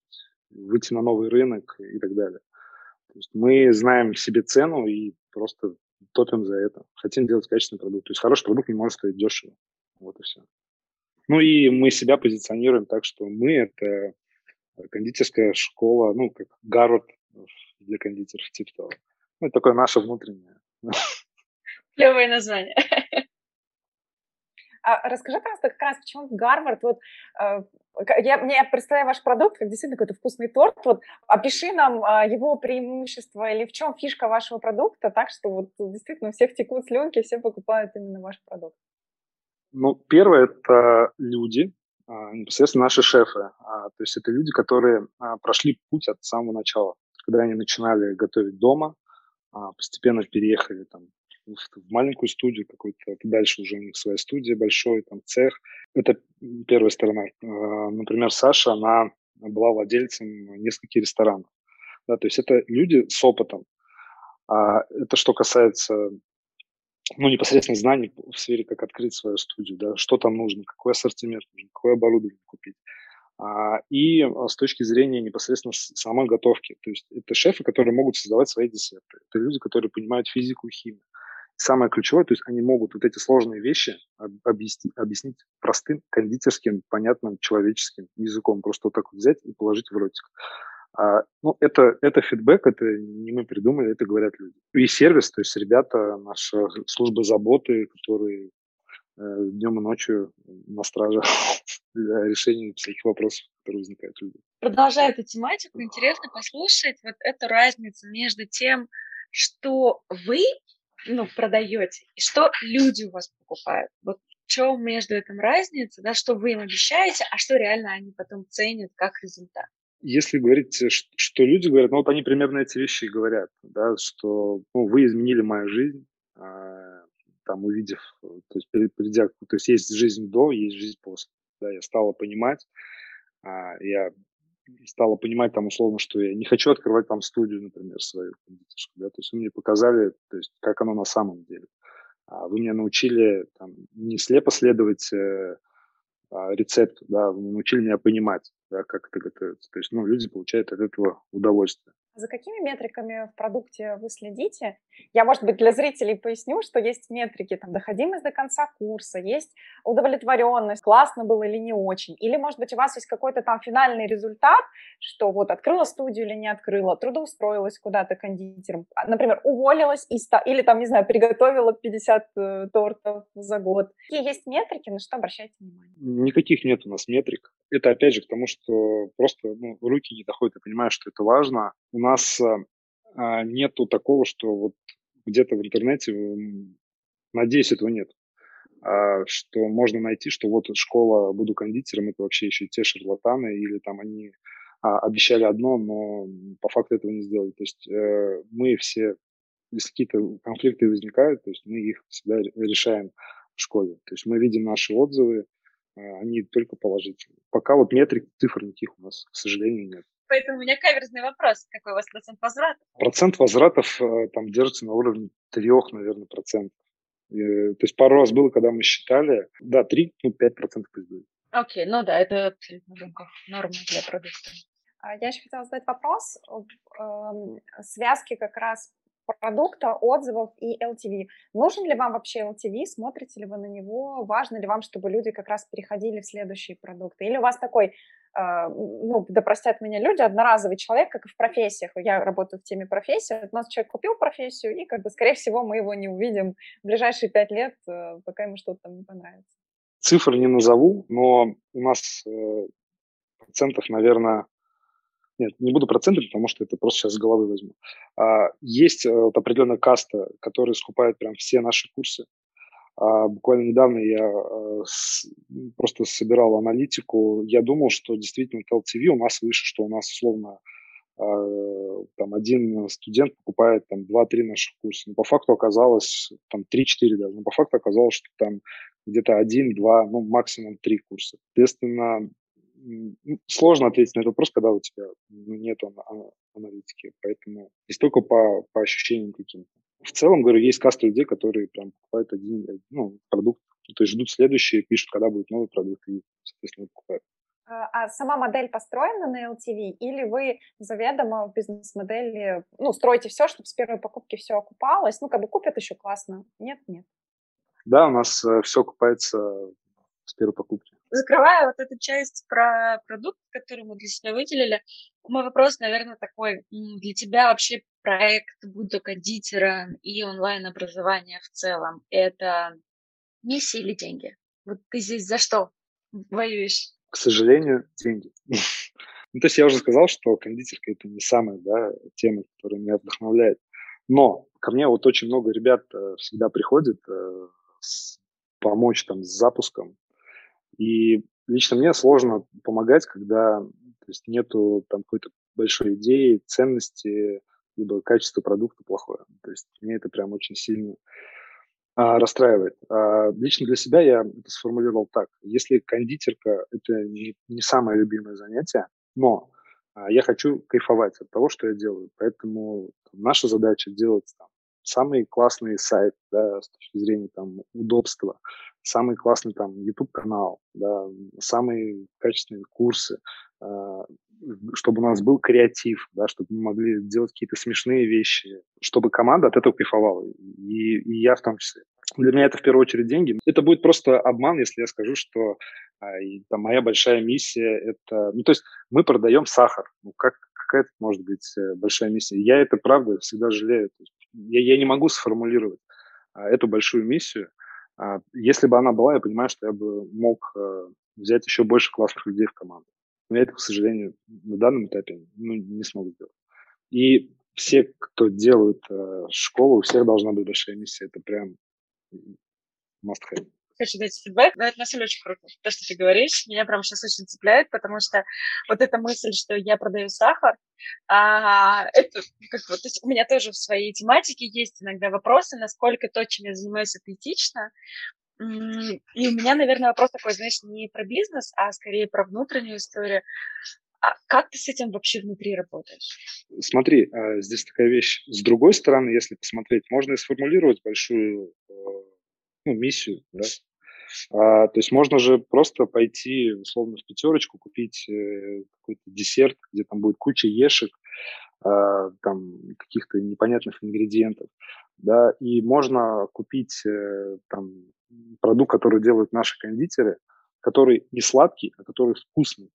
выйти на новый рынок и так далее. То есть мы знаем себе цену и просто топим за это. Хотим делать качественный продукт. То есть хороший продукт не может стоить дешево. Вот и все. Ну и мы себя позиционируем так, что мы – это кондитерская школа, ну, как Гарвард для кондитеров, типа того. Ну, это такое наше внутреннее. Клевое название. А расскажи, пожалуйста, как раз почему Гарвард, вот э, я, мне представляю ваш продукт как действительно какой-то вкусный торт, вот опиши нам а, его преимущество или в чем фишка вашего продукта, так что вот действительно всех текут слюнки, все покупают именно ваш продукт. Ну, первое – это люди, а, непосредственно наши шефы. А, то есть это люди, которые а, прошли путь от самого начала. Когда они начинали готовить дома, а, постепенно переехали там, в маленькую студию какую-то, дальше уже у них своя студия, большой там цех. Это первая сторона. А, например, Саша, она была владельцем нескольких ресторанов. Да, то есть это люди с опытом. А это что касается ну, непосредственно знаний в сфере, как открыть свою студию, да, что там нужно, какой ассортимент нужен, какое оборудование купить. А, и а, с точки зрения непосредственно самой готовки. То есть это шефы, которые могут создавать свои десерты. Это люди, которые понимают физику и химию самое ключевое, то есть они могут вот эти сложные вещи объяснить, объяснить простым, кондитерским, понятным, человеческим языком. Просто вот так вот взять и положить в ротик. А, ну, это, это фидбэк, это не мы придумали, это говорят люди. И сервис, то есть ребята, наша служба заботы, которые э, днем и ночью на страже [laughs] для решения всяких вопросов, которые возникают у людей. Продолжая эту тематику, интересно послушать вот эту разницу между тем, что вы ну, продаете, и что люди у вас покупают. Вот в чем между этим разница, да, что вы им обещаете, а что реально они потом ценят как результат. Если говорить, э, что люди говорят, ну вот они примерно эти вещи и говорят, да, что ну, вы изменили мою жизнь, а, там увидев, э, то есть придя, то есть есть жизнь до, есть жизнь после, да, я стала понимать, а, я стала понимать там условно, что я не хочу открывать там студию, например, свою кондитерскую, да, то есть вы мне показали, то есть как оно на самом деле. А вы меня научили там, не слепо следовать э, а, рецепту, да, вы научили меня понимать, да, как это готовится. То есть, ну, люди получают от этого удовольствие. За какими метриками в продукте вы следите? Я, может быть, для зрителей поясню, что есть метрики, там, доходимость до конца курса, есть удовлетворенность, классно было или не очень. Или, может быть, у вас есть какой-то там финальный результат, что вот открыла студию или не открыла, трудоустроилась куда-то кондитером, а, например, уволилась и ста... или там, не знаю, приготовила 50 э, тортов за год. Какие есть метрики, на что обращайте внимание? Никаких нет у нас метрик. Это, опять же, к тому, что просто ну, руки не доходят. Я понимаю, что это важно. У нас а, нету такого, что вот где-то в интернете, надеюсь, этого нет, а, что можно найти, что вот школа «Буду кондитером» — это вообще еще те шарлатаны, или там они а, обещали одно, но по факту этого не сделали. То есть э, мы все, если какие-то конфликты возникают, то есть мы их всегда решаем в школе. То есть мы видим наши отзывы, а, они только положительные. Пока вот метрик, цифр никаких у нас, к сожалению, нет. Поэтому у меня каверзный вопрос. Какой у вас процент возвратов? Процент возвратов э, там держится на уровне трех, наверное, процентов. И, то есть пару раз было, когда мы считали, да, 3, ну, 5 процентов пусть будет. Окей, ну да, это абсолютно в рамках нормы для продукта. А, я еще хотела задать вопрос об э, связке как раз продукта, отзывов и LTV. Нужен ли вам вообще LTV? Смотрите ли вы на него? Важно ли вам, чтобы люди как раз переходили в следующие продукты? Или у вас такой, э, ну, да простят меня люди, одноразовый человек, как и в профессиях. Я работаю в теме профессии. У нас человек купил профессию, и, как бы, скорее всего, мы его не увидим в ближайшие пять лет, э, пока ему что-то там не понравится. Цифры не назову, но у нас э, процентов, наверное, нет, не буду проценты, потому что это просто сейчас с головы возьму. А, есть э, вот определенная каста, которая скупает прям все наши курсы. А, буквально недавно я с, просто собирал аналитику. Я думал, что действительно LTV у нас выше, что у нас условно а, там один студент покупает там 2-3 наших курса. Но по факту оказалось там 3-4 даже. Но по факту оказалось, что там где-то один, два, ну максимум три курса. Соответственно, ну, сложно ответить на этот вопрос, когда у тебя ну, нет аналитики. Поэтому здесь только по, по ощущениям каким-то. В целом, говорю, есть каста людей, которые прям покупают один ну, продукт, то есть ждут следующий, пишут, когда будет новый продукт, и, соответственно, покупают. А, а сама модель построена на LTV, или вы заведомо в бизнес-модели, ну, строите все, чтобы с первой покупки все окупалось? Ну, как бы купят еще классно. Нет, нет. Да, у нас э, все окупается с первой покупки. Закрывая вот эту часть про продукт, который мы для себя выделили, мой вопрос, наверное, такой. Для тебя вообще проект, будь кондитера и онлайн-образование в целом, это миссия или деньги? Вот ты здесь за что воюешь? К сожалению, деньги. [laughs] Ну, то есть я уже сказал, что кондитерка – это не самая да, тема, которая меня вдохновляет. Но ко мне вот очень много ребят э, всегда приходит э, помочь там с запуском. И лично мне сложно помогать, когда то есть нету там какой-то большой идеи, ценности, либо качество продукта плохое. То есть мне это прям очень сильно а, расстраивает. А, лично для себя я это сформулировал так. Если кондитерка – это не, не самое любимое занятие, но а, я хочу кайфовать от того, что я делаю. Поэтому там, наша задача делать там, самый классный сайт да, с точки зрения там, удобства, самый классный там YouTube-канал, да, самые качественные курсы, э, чтобы у нас был креатив, да, чтобы мы могли делать какие-то смешные вещи, чтобы команда от этого кайфовала, и, и я в том числе. Для меня это в первую очередь деньги. Это будет просто обман, если я скажу, что а, там, моя большая миссия это... Ну, то есть мы продаем сахар. Ну, как, какая это может быть э, большая миссия? Я это, правда, всегда жалею. Я, я не могу сформулировать а, эту большую миссию. А, если бы она была, я понимаю, что я бы мог а, взять еще больше классных людей в команду. Но я это, к сожалению, на данном этапе ну, не смогу сделать. И все, кто делают э, школу, у всех должна быть большая миссия. Это прям must have хочу дать фидбэк, но это на самом деле очень круто. То, что ты говоришь, меня прям сейчас очень цепляет, потому что вот эта мысль, что я продаю сахар, а, это как вот, то есть у меня тоже в своей тематике есть иногда вопросы, насколько то, чем я занимаюсь, это этично. И у меня, наверное, вопрос такой, знаешь, не про бизнес, а скорее про внутреннюю историю. А как ты с этим вообще внутри работаешь? Смотри, а, здесь такая вещь. С другой стороны, если посмотреть, можно и сформулировать большую э, ну, миссию, да. А, то есть можно же просто пойти, условно, в пятерочку, купить э, какой-то десерт, где там будет куча ешек, а, там каких-то непонятных ингредиентов, да, и можно купить э, там продукт, который делают наши кондитеры, который не сладкий, а который вкусный.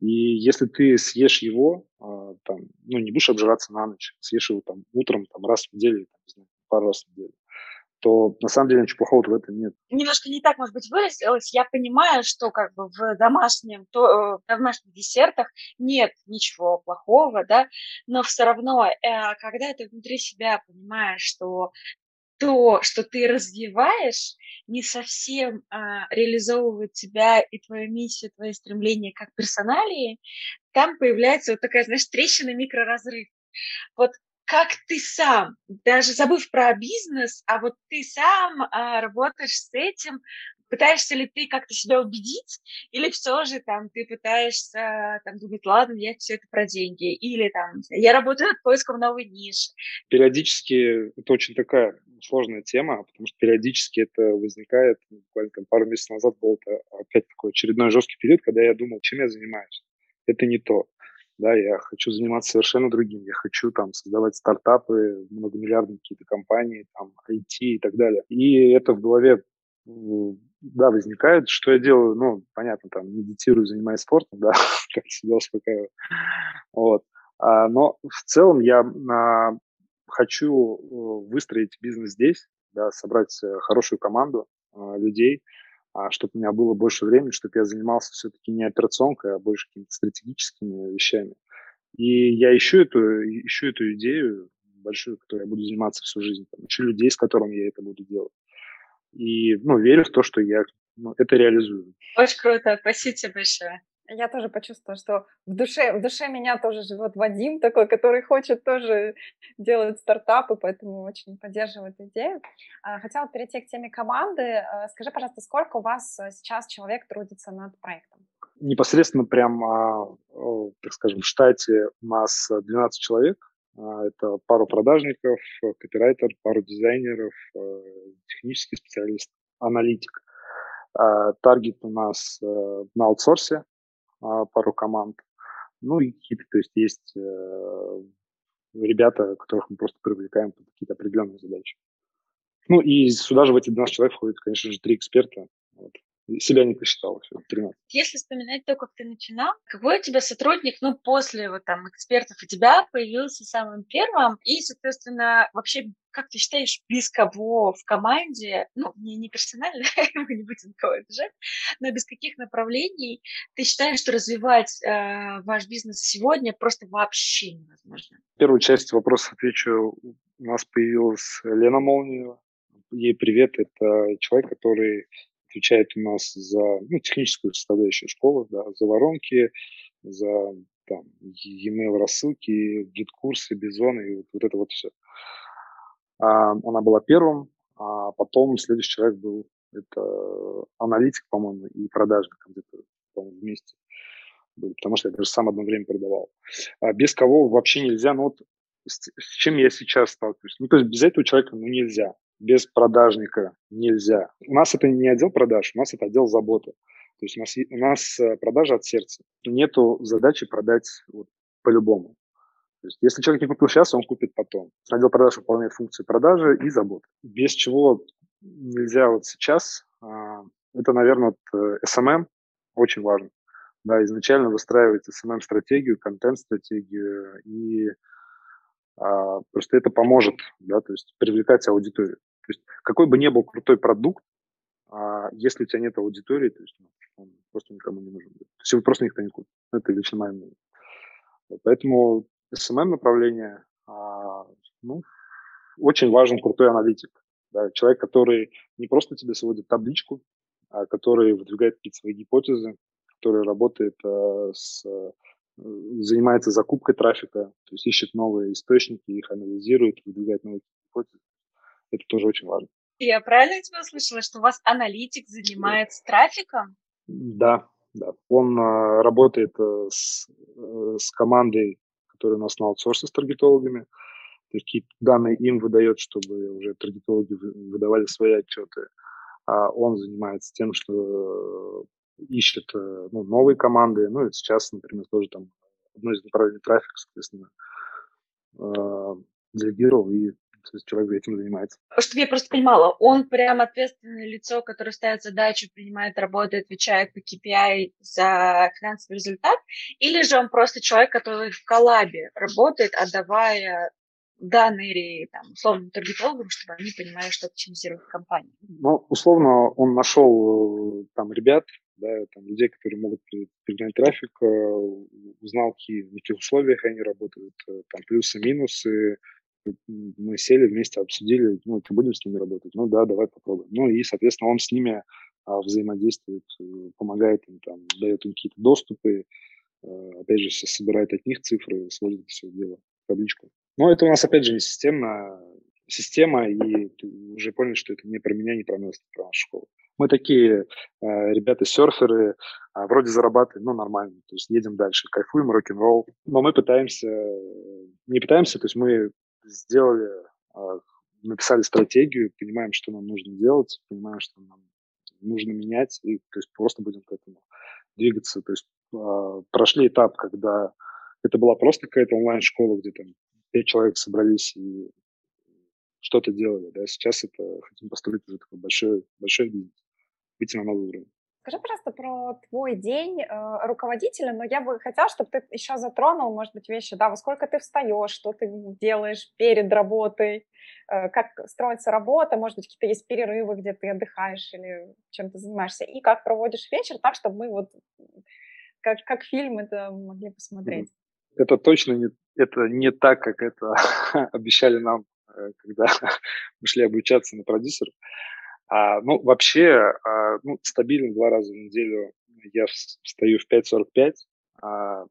И если ты съешь его, а, там, ну, не будешь обжираться на ночь, съешь его там утром, там, раз в неделю, там, не знаю, пару раз в неделю, то на самом деле ничего плохого в этом нет. Немножко не так, может быть, выразилось. Я понимаю, что как бы в домашнем, то, э, в домашних десертах нет ничего плохого, да, но все равно, э, когда ты внутри себя понимаешь, что то, что ты развиваешь, не совсем а, реализовывает тебя и твою миссию, твои стремления как персоналии, там появляется вот такая, знаешь, трещина, микроразрыв. Вот как ты сам, даже забыв про бизнес, а вот ты сам а, работаешь с этим, пытаешься ли ты как-то себя убедить, или все же там ты пытаешься там думать, ладно, я все это про деньги, или там я работаю над поиском новой ниши. Периодически это очень такая сложная тема, потому что периодически это возникает, буквально там, пару месяцев назад был опять такой очередной жесткий период, когда я думал, чем я занимаюсь. Это не то да, я хочу заниматься совершенно другим, я хочу там создавать стартапы, многомиллиардные какие-то компании, там, IT и так далее. И это в голове, да, возникает, что я делаю, ну, понятно, там, медитирую, занимаюсь спортом, [laughs] да, как себя успокаиваю, вот. А, но в целом я а, хочу э, выстроить бизнес здесь, да, собрать э, хорошую команду а, людей, а чтобы у меня было больше времени, чтобы я занимался все-таки не операционкой, а больше какими-то стратегическими вещами. И я ищу эту, ищу эту идею большую, которой я буду заниматься всю жизнь. Там, ищу людей, с которыми я это буду делать. И ну, верю в то, что я ну, это реализую. Очень круто. Спасибо тебе большое. Я тоже почувствовала, что в душе, в душе меня тоже живет Вадим такой, который хочет тоже делать стартапы, поэтому очень поддерживаю эту идею. А, хотела перейти к теме команды. А, скажи, пожалуйста, сколько у вас э, сейчас человек трудится над проектом? Непосредственно прям, а, так скажем, в штате у нас 12 человек. Это пару продажников, копирайтер, пару дизайнеров, э, технический специалист, аналитик. Таргет у нас э, на аутсорсе, пару команд. Ну и какие-то, то есть есть э, ребята, которых мы просто привлекаем под какие-то определенные задачи. Ну и сюда же в эти 12 человек входят, конечно же, три эксперта. Себя не посчитал еще 13. Если вспоминать то, как ты начинал, какой у тебя сотрудник, ну, после вот там экспертов у тебя появился самым первым, и, соответственно, вообще как ты считаешь, без кого в команде, ну, не, не персонально, [laughs] мы не будем кого обижать, но без каких направлений ты считаешь, что развивать э, ваш бизнес сегодня просто вообще невозможно? Первую часть вопроса отвечу. У нас появилась Лена Молниева. Ей привет. Это человек, который отвечает у нас за ну, техническую составляющую школы, да, за воронки, за там, e-mail рассылки, гид-курсы, бизоны и вот, вот это вот все. А, она была первым, а потом следующий человек был это аналитик, по-моему, и продажник где-то вместе были, потому что я даже сам одно время продавал. А без кого вообще нельзя, ну вот с, с чем я сейчас сталкиваюсь. Ну, то есть без этого человека ну, нельзя, без продажника нельзя. У нас это не отдел продаж, у нас это отдел заботы. То есть у нас, у нас э, продажа от сердца. Нету задачи продать вот, по-любому. То есть, если человек не купил сейчас, он купит потом. Отдел продаж выполняет функции продажи и заботы. Без чего нельзя вот сейчас, а, это, наверное, SMM э, очень важно. Да, изначально выстраивать SMM-стратегию, контент-стратегию, и а, просто это поможет, да, то есть привлекать аудиторию. То есть какой бы ни был крутой продукт, а, если у тебя нет аудитории, то есть ну, он просто никому не нужен. То есть его просто никто не купит. Это лично мое мнение. Поэтому SMM направление, а, ну, очень важен крутой аналитик. Да, человек, который не просто тебе сводит табличку, а который выдвигает какие-то свои гипотезы, который работает а, с занимается закупкой трафика, то есть ищет новые источники, их анализирует, выдвигает новые гипотезы. Это тоже очень важно. Я правильно тебя услышала, что у вас аналитик занимается трафиком? Да, да. Он э, работает э, с, э, с командой который у нас на аутсорсе с таргетологами. Какие данные им выдает, чтобы уже таргетологи выдавали свои отчеты. А он занимается тем, что э, ищет э, ну, новые команды. Ну, и сейчас, например, тоже там одно из направлений трафика, соответственно, э, делегировал и то есть человек этим занимается. Чтобы я просто понимала, он прям ответственное лицо, которое ставит задачу, принимает работу, отвечает по KPI за финансовый результат, или же он просто человек, который в коллабе работает, отдавая данные там, условным таргетологам, чтобы они понимали, что оптимизирует компанию? Ну, условно, он нашел там ребят, да, там, людей, которые могут перегнать трафик, э, узнал, какие, в каких условиях они работают, э, там, плюсы, минусы, мы сели вместе, обсудили, ну, ты будем с ними работать? Ну да, давай попробуем. Ну и, соответственно, он с ними а, взаимодействует, э, помогает им, там, дает им какие-то доступы, опять же, собирает от них цифры, сводит все дело в табличку. Но это у нас, опять же, не системная система, и ты уже понял, что это не про меня, не про нас, не про нашу школу. Мы такие э, ребята-серферы, э, вроде зарабатываем, ну, нормально, то есть едем дальше, кайфуем, рок-н-ролл. Но мы пытаемся, не пытаемся, то есть мы сделали, а, написали стратегию, понимаем, что нам нужно делать, понимаем, что нам нужно менять, и то есть просто будем к этому двигаться. То есть а, прошли этап, когда это была просто какая-то онлайн-школа, где там пять человек собрались и что-то делали. Да? Сейчас это хотим построить уже такой большой, большой бизнес, выйти на новый уровень. Скажи просто про твой день э, руководителя, но я бы хотела, чтобы ты еще затронул, может быть, вещи, да, во сколько ты встаешь, что ты делаешь перед работой, э, как строится работа, может быть, какие-то есть перерывы, где ты отдыхаешь или чем ты занимаешься, и как проводишь вечер так, чтобы мы вот как, как фильм это могли посмотреть. Это точно не, это не так, как это [laughs] обещали нам, э, когда [laughs] мы шли обучаться на продюсеров. А, ну, вообще, а, ну, стабильно два раза в неделю я встаю в 5.45, а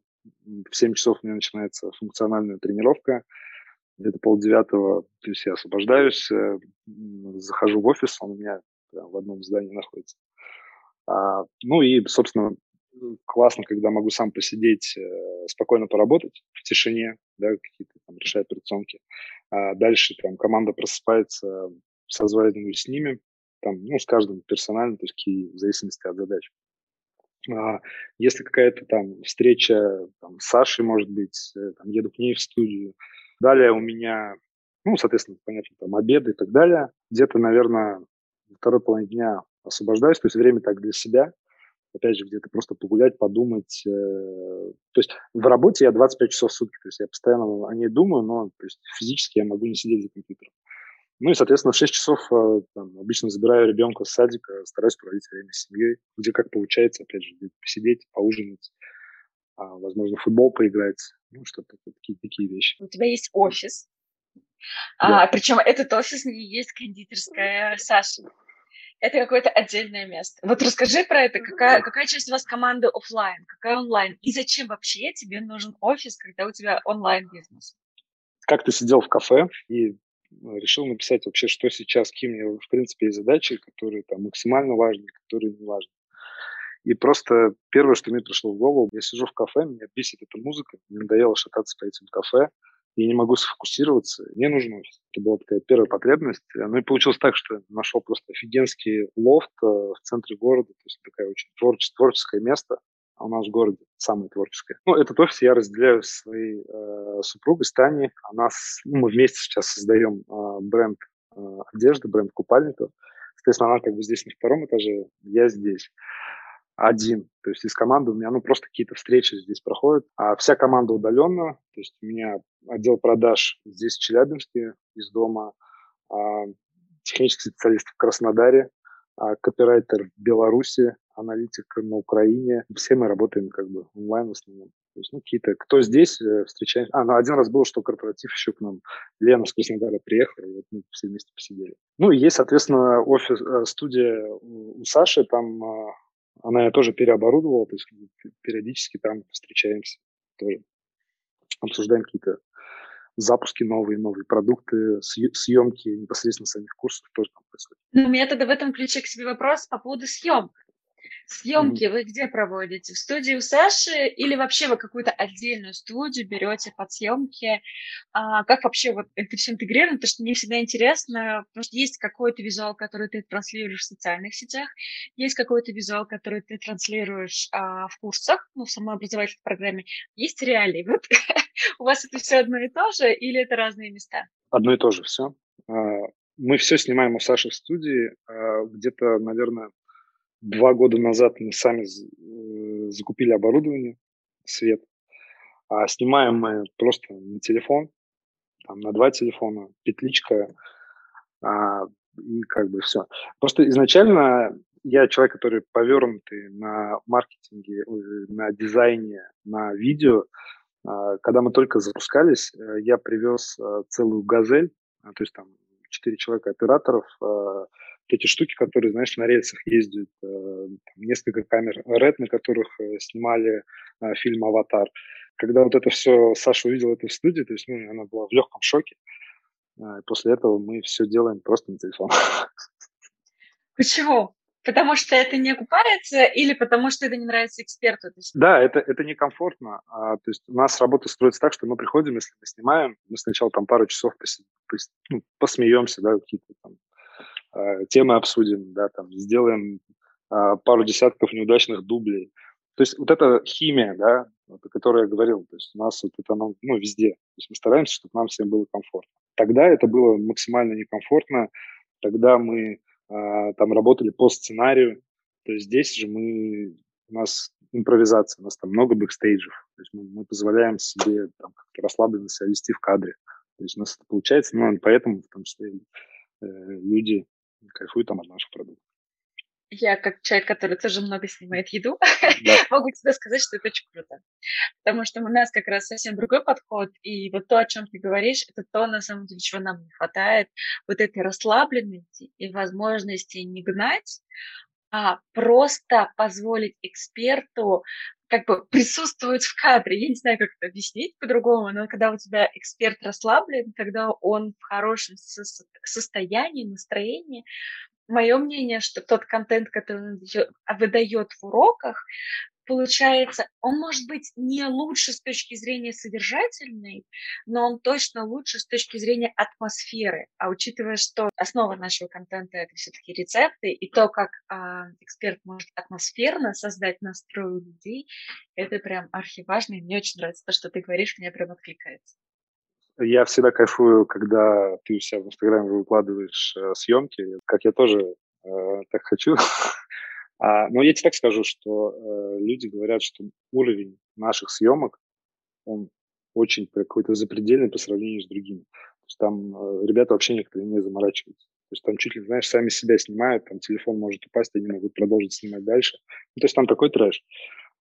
в 7 часов у меня начинается функциональная тренировка, где-то полдевятого, то есть я освобождаюсь, э, захожу в офис, он у меня в одном здании находится. А, ну и, собственно, классно, когда могу сам посидеть, э, спокойно поработать в тишине, да, какие-то там решать операционки. А дальше там команда просыпается, созваниваюсь с ними, там, ну, с каждым персонально, то есть какие, в зависимости от задач. А если какая-то там встреча там, с Сашей, может быть, э, там, еду к ней в студию. Далее у меня, ну, соответственно, понятно, там обеды и так далее. Где-то, наверное, второй половине дня освобождаюсь, то есть время так для себя, опять же, где-то просто погулять, подумать. Э, то есть в работе я 25 часов в сутки, то есть я постоянно о ней думаю, но то есть физически я могу не сидеть за компьютером. Ну и, соответственно, в 6 часов э, там, обычно забираю ребенка с садика, стараюсь проводить время с семьей, где как получается, опять же, посидеть, поужинать, а, возможно, футбол поиграть, ну, что-то такие, такие вещи. У тебя есть офис, да. а, причем этот офис не есть кондитерская Саши. Это какое-то отдельное место. Вот расскажи про это. Какая, какая часть у вас команды офлайн, какая онлайн? И зачем вообще тебе нужен офис, когда у тебя онлайн-бизнес? Как-то сидел в кафе и решил написать вообще, что сейчас, какие меня, в принципе, есть задачи, которые там максимально важны, которые не важны. И просто первое, что мне пришло в голову, я сижу в кафе, меня бесит эта музыка, мне надоело шататься по этим кафе, я не могу сфокусироваться, мне нужен офис. Это была такая первая потребность. Ну и получилось так, что нашел просто офигенский лофт э, в центре города, то есть такая очень творческое, творческое место, у нас в городе самое творческое. Ну, этот офис я разделяю с своей э, супругой, Таней. Она ну, мы вместе сейчас создаем э, бренд э, одежды, бренд купальников. Соответственно, она как бы здесь на втором этаже, я здесь один. То есть из команды у меня ну, просто какие-то встречи здесь проходят. А вся команда удаленно. То есть у меня отдел продаж здесь в Челябинске из дома, а, технический специалист в Краснодаре, а, копирайтер в Беларуси, аналитик на Украине. Все мы работаем как бы онлайн в основном. То есть, ну, какие-то, кто здесь э, встречаем. А, ну, один раз был, что корпоратив еще к нам. Лена с Краснодара приехала, и вот мы все вместе посидели. Ну, и есть, соответственно, офис, э, студия у Саши, там а, она я тоже переоборудовала, то есть периодически там встречаемся тоже. Обсуждаем какие-то запуски новые, новые продукты, съемки непосредственно самих курсов тоже там происходит. Ну, у меня тогда в этом ключе к себе вопрос по поводу съемок. Съемки вы где проводите? В студии у Саши или вообще вы какую-то отдельную студию берете под съемки? А, как вообще вот это все интегрировано? Потому что мне всегда интересно, потому что есть какой-то визуал, который ты транслируешь в социальных сетях, есть какой-то визуал, который ты транслируешь а, в курсах, ну, в самой образовательной программе, есть реалии. Вот [laughs] у вас это все одно и то же или это разные места? Одно и то же все. А, мы все снимаем у Саши в студии. А, где-то, наверное, Два года назад мы сами э, закупили оборудование, свет, а снимаем мы просто на телефон, там, на два телефона, петличка, а, и как бы все. Просто изначально я человек, который повернутый на маркетинге, на дизайне, на видео. А, когда мы только запускались, э, я привез э, целую «Газель», то есть там четыре человека операторов, эти штуки, которые, знаешь, на рельсах ездят, э, несколько камер RED, на которых э, снимали э, фильм «Аватар». Когда вот это все, Саша увидел это в студии, то есть ну, она была в легком шоке. после этого мы все делаем просто на телефон. Почему? Потому что это не окупается или потому что это не нравится эксперту? Да, это, это некомфортно. А, то есть у нас работа строится так, что мы приходим, если мы снимаем, мы сначала там пару часов пос, пос, ну, посмеемся, да, какие-то там темы обсудим, да, там, сделаем а, пару десятков неудачных дублей. То есть вот эта химия, да, о которой я говорил, то есть у нас вот это ну, ну, везде. То есть мы стараемся, чтобы нам всем было комфортно. Тогда это было максимально некомфортно. Тогда мы а, там работали по сценарию. То есть здесь же мы, у нас импровизация, у нас там много бэкстейджев. То есть мы, мы позволяем себе там, как-то расслабленно себя вести в кадре. То есть у нас это получается, ну, поэтому в том числе э, люди кайфуют там от наших продуктов. Я, как человек, который тоже много снимает еду, да. [laughs] могу тебе сказать, что это очень круто. Потому что у нас как раз совсем другой подход. И вот то, о чем ты говоришь, это то, на самом деле, чего нам не хватает. Вот этой расслабленности и возможности не гнать, а просто позволить эксперту как бы присутствовать в кадре. Я не знаю, как это объяснить по-другому, но когда у тебя эксперт расслаблен, когда он в хорошем со- состоянии, настроении, мое мнение, что тот контент, который он выдает в уроках, получается, он может быть не лучше с точки зрения содержательной, но он точно лучше с точки зрения атмосферы. А учитывая, что основа нашего контента это все-таки рецепты, и то, как а, эксперт может атмосферно создать настрой у людей, это прям архиважно, и мне очень нравится то, что ты говоришь, мне прям откликается. Я всегда кайфую, когда ты у себя в Инстаграме выкладываешь э, съемки. Как я тоже э, так хочу. [laughs] а, но я тебе так скажу, что э, люди говорят, что уровень наших съемок, он очень какой-то запредельный по сравнению с другими. То есть там э, ребята вообще некоторые не заморачиваются. То есть там чуть ли, знаешь, сами себя снимают, там телефон может упасть, они могут продолжить снимать дальше. Ну, то есть там такой трэш.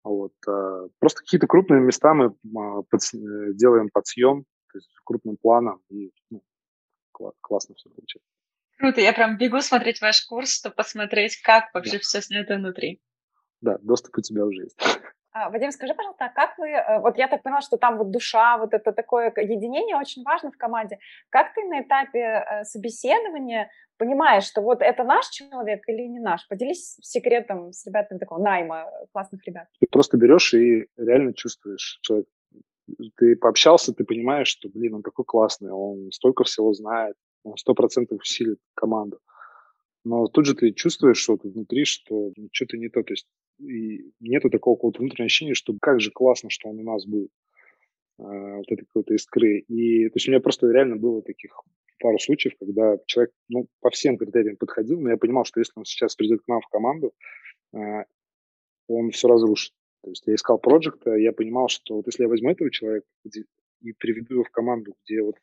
Вот. А, просто какие-то крупные места мы а, э, делаем под съем, то есть крупным планом, и ну, классно все получается. Круто, я прям бегу смотреть ваш курс, чтобы посмотреть, как вообще да. все снято внутри. Да, доступ у тебя уже есть. [laughs] А, Вадим, скажи, пожалуйста, а как вы, э, вот я так поняла, что там вот душа, вот это такое единение очень важно в команде. Как ты на этапе э, собеседования понимаешь, что вот это наш человек или не наш? Поделись секретом с ребятами такого найма классных ребят. Ты просто берешь и реально чувствуешь человека. Ты пообщался, ты понимаешь, что, блин, он такой классный, он столько всего знает, сто процентов усилит команду. Но тут же ты чувствуешь что-то внутри, что что-то не то. То есть и нету такого какого-то внутреннего ощущения, что как же классно, что он у нас будет. А, вот этой какой-то искры. И то есть у меня просто реально было таких пару случаев, когда человек ну, по всем критериям подходил, но я понимал, что если он сейчас придет к нам в команду, а, он все разрушит. То есть я искал проекта, я понимал, что вот если я возьму этого человека и приведу его в команду, где вот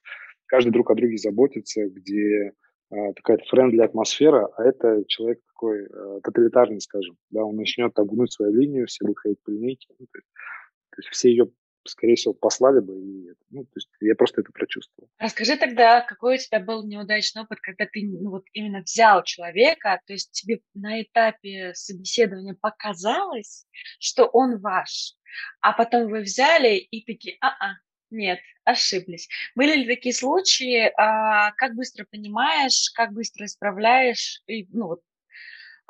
каждый друг о друге заботится, где а, такая френдли атмосфера, а это человек такой а, тоталитарный, скажем, да, он начнет там свою линию, все будут ходить по линейке, ну, то, то есть все ее, скорее всего, послали бы, и, ну, то есть я просто это прочувствовал. Расскажи тогда, какой у тебя был неудачный опыт, когда ты ну, вот именно взял человека, то есть тебе на этапе собеседования показалось, что он ваш, а потом вы взяли и такие, а-а, нет, ошиблись. Были ли такие случаи? А, как быстро понимаешь, как быстро исправляешь? И, ну, вот,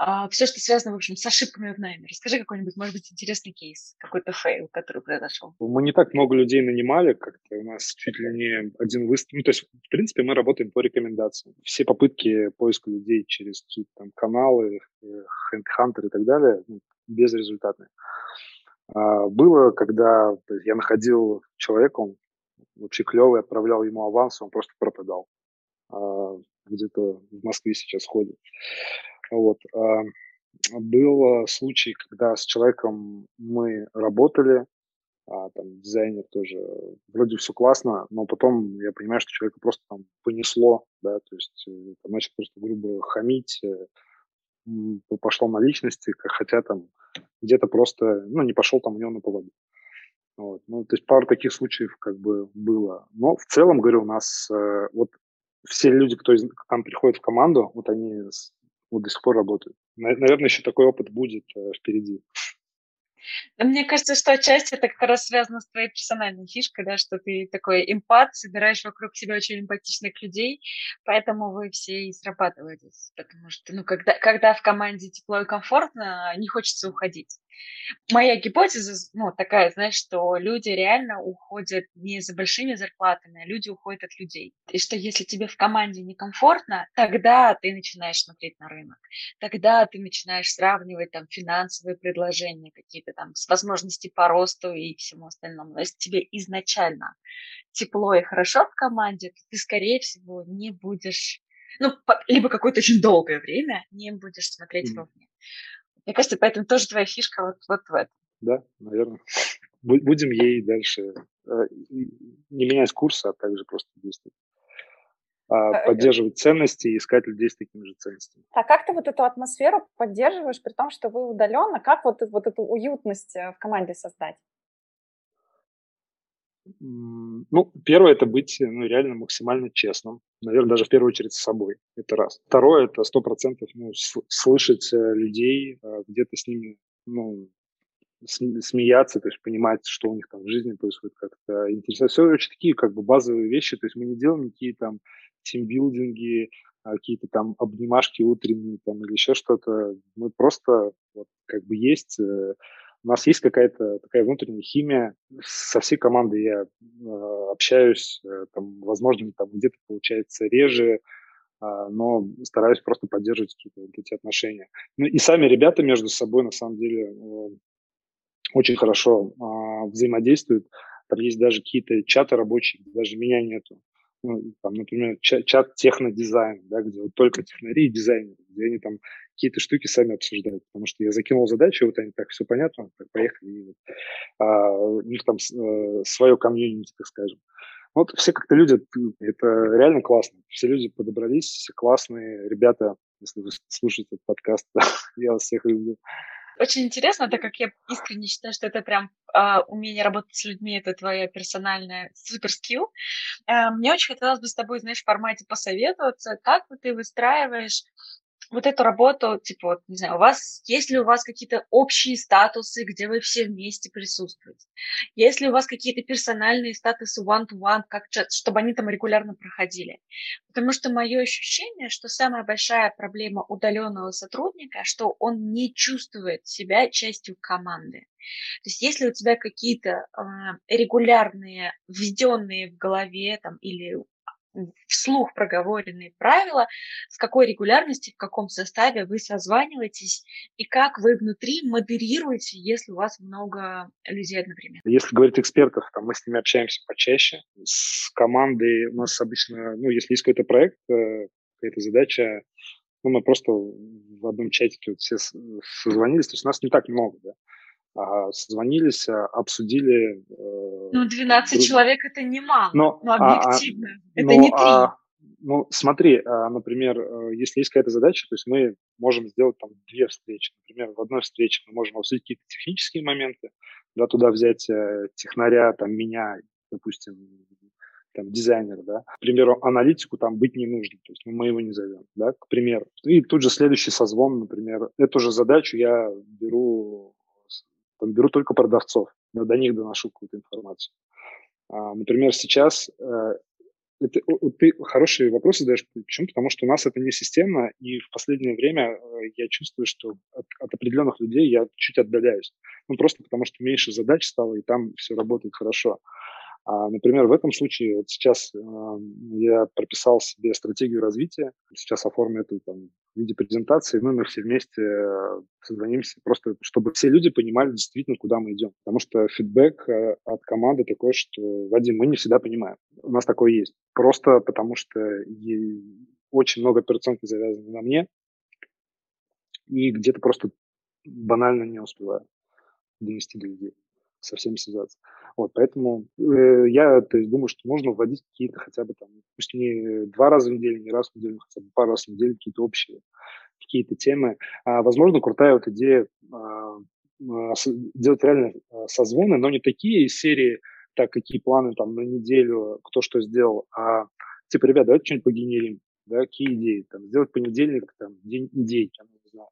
а, все, что связано, в общем, с ошибками в найме. Расскажи какой-нибудь, может быть, интересный кейс, какой-то fail, который произошел. Мы не так много людей нанимали, как-то у нас чуть ли не один выставка. Ну, то есть, в принципе, мы работаем по рекомендациям. Все попытки поиска людей через какие-то там каналы, HeadHunter и так далее, ну, безрезультатные. А, было, когда я находил человека, он вообще клевый, отправлял ему аванс, он просто пропадал. А, где-то в Москве сейчас ходит. Вот. А, был случай, когда с человеком мы работали, там дизайнер тоже, вроде все классно, но потом я понимаю, что человека просто там понесло, да, то есть э, там, начал просто грубо хамить, э, пошло на личности, хотя там где-то просто, ну, не пошел там у него на поводу. Вот. Ну, то есть пару таких случаев как бы было. Но в целом, говорю, у нас э, вот все люди, кто из, там приходит в команду, вот они вот до сих пор работают. Наверное, еще такой опыт будет э, впереди. Мне кажется, что отчасти это как раз связано с твоей персональной фишкой, да, что ты такой эмпат, собираешь вокруг себя очень эмпатичных людей, поэтому вы все и срабатываетесь. Потому что, ну, когда, когда в команде тепло и комфортно, не хочется уходить. Моя гипотеза, ну, такая, знаешь, что люди реально уходят не за большими зарплатами, а люди уходят от людей. И что если тебе в команде некомфортно, тогда ты начинаешь смотреть на рынок. Тогда ты начинаешь сравнивать там финансовые предложения какие-то там с возможностью по росту и всему остальному. Но если тебе изначально тепло и хорошо в команде, то ты, скорее всего, не будешь ну, либо какое-то очень долгое время не будешь смотреть mm. вовне. Мне кажется, поэтому тоже твоя фишка вот, вот в этом. Да, наверное. [laughs] Будем ей дальше э, не менять курса, а также просто действовать. А э, поддерживать ценности и искать людей с такими же ценностями. А как ты вот эту атмосферу поддерживаешь, при том, что вы удаленно? Как вот, вот эту уютность э, в команде создать? Ну, первое – это быть ну, реально максимально честным. Наверное, даже в первую очередь с собой. Это раз. Второе – это сто процентов ну, слышать э, людей, э, где-то с ними ну, смеяться, то есть понимать, что у них там в жизни происходит, как-то интересовать. Все очень такие как бы базовые вещи, то есть мы не делаем никакие там тимбилдинги, а какие-то там обнимашки утренние там или еще что-то. Мы просто вот как бы есть, э, у нас есть какая-то такая внутренняя химия. Со всей командой я э, общаюсь, э, там, возможно, там где-то получается реже, э, но стараюсь просто поддерживать какие-то вот эти отношения. Ну и сами ребята между собой, на самом деле, э, очень хорошо э, взаимодействуют. Там есть даже какие-то чаты рабочие, даже меня нету. Ну, там, например, чат, чат технодизайн, да, где вот только технари и дизайнеры где они там какие-то штуки сами обсуждают, потому что я закинул задачу, вот они так, все понятно, поехали, и а, у них там э, свое комьюнити, так скажем. Вот все как-то люди, это реально классно. Все люди подобрались, все классные ребята. Если вы слушаете этот подкаст, [laughs] я вас всех люблю. Очень интересно, так как я искренне считаю, что это прям э, умение работать с людьми, это твоя персональная суперскилл. Э, мне очень хотелось бы с тобой, знаешь, в формате посоветоваться, как ты выстраиваешь вот эту работу, типа, вот, не знаю, у вас, есть ли у вас какие-то общие статусы, где вы все вместе присутствуете? Есть ли у вас какие-то персональные статусы one-to-one, как, чтобы они там регулярно проходили? Потому что мое ощущение, что самая большая проблема удаленного сотрудника, что он не чувствует себя частью команды. То есть если у тебя какие-то э, регулярные, введенные в голове там, или вслух проговоренные правила, с какой регулярностью, в каком составе вы созваниваетесь и как вы внутри модерируете, если у вас много людей одновременно. Если говорить экспертов, там, мы с ними общаемся почаще. С командой у нас обычно, ну, если есть какой-то проект, э, какая-то задача, ну, мы просто в одном чатике вот все созвонились, то есть нас не так много, да созвонились, а, обсудили. Э, ну, 12 друг... человек это немало, но, но а, а, объективно. А, это но, не три. А, ну, смотри, например, э, если есть какая-то задача, то есть мы можем сделать там две встречи. Например, в одной встрече мы можем обсудить какие-то технические моменты, да, туда взять э, технаря, там, меня, допустим, там, дизайнера, да. К примеру, аналитику там быть не нужно, то есть мы его не зовем, да, к примеру. И тут же следующий созвон, например, эту же задачу я беру там, беру только продавцов, до них доношу какую-то информацию. А, например, сейчас э, это, ты хорошие вопросы задаешь. Почему? Потому что у нас это не системно, и в последнее время э, я чувствую, что от, от определенных людей я чуть отдаляюсь. Ну, просто потому что меньше задач стало, и там все работает хорошо. А, например, в этом случае вот сейчас э, я прописал себе стратегию развития, сейчас оформлю это там, в виде презентации, ну, мы все вместе э, созвонимся, просто чтобы все люди понимали действительно, куда мы идем. Потому что фидбэк э, от команды такой, что, Вадим, мы не всегда понимаем. У нас такое есть. Просто потому что очень много операционки завязаны на мне, и где-то просто банально не успеваю донести до людей со всеми связаться. Вот, поэтому э, я то есть, думаю, что нужно вводить какие-то хотя бы там, пусть не два раза в неделю, не раз в неделю, хотя бы пару раз в неделю какие-то общие какие-то темы. А, возможно, крутая вот идея а, а, делать реально а, созвоны, но не такие из серии, так, какие планы там на неделю, кто что сделал, а типа, ребят, давайте что-нибудь погенерим, да, какие идеи, там, сделать понедельник, там, день идей, там, не знаю,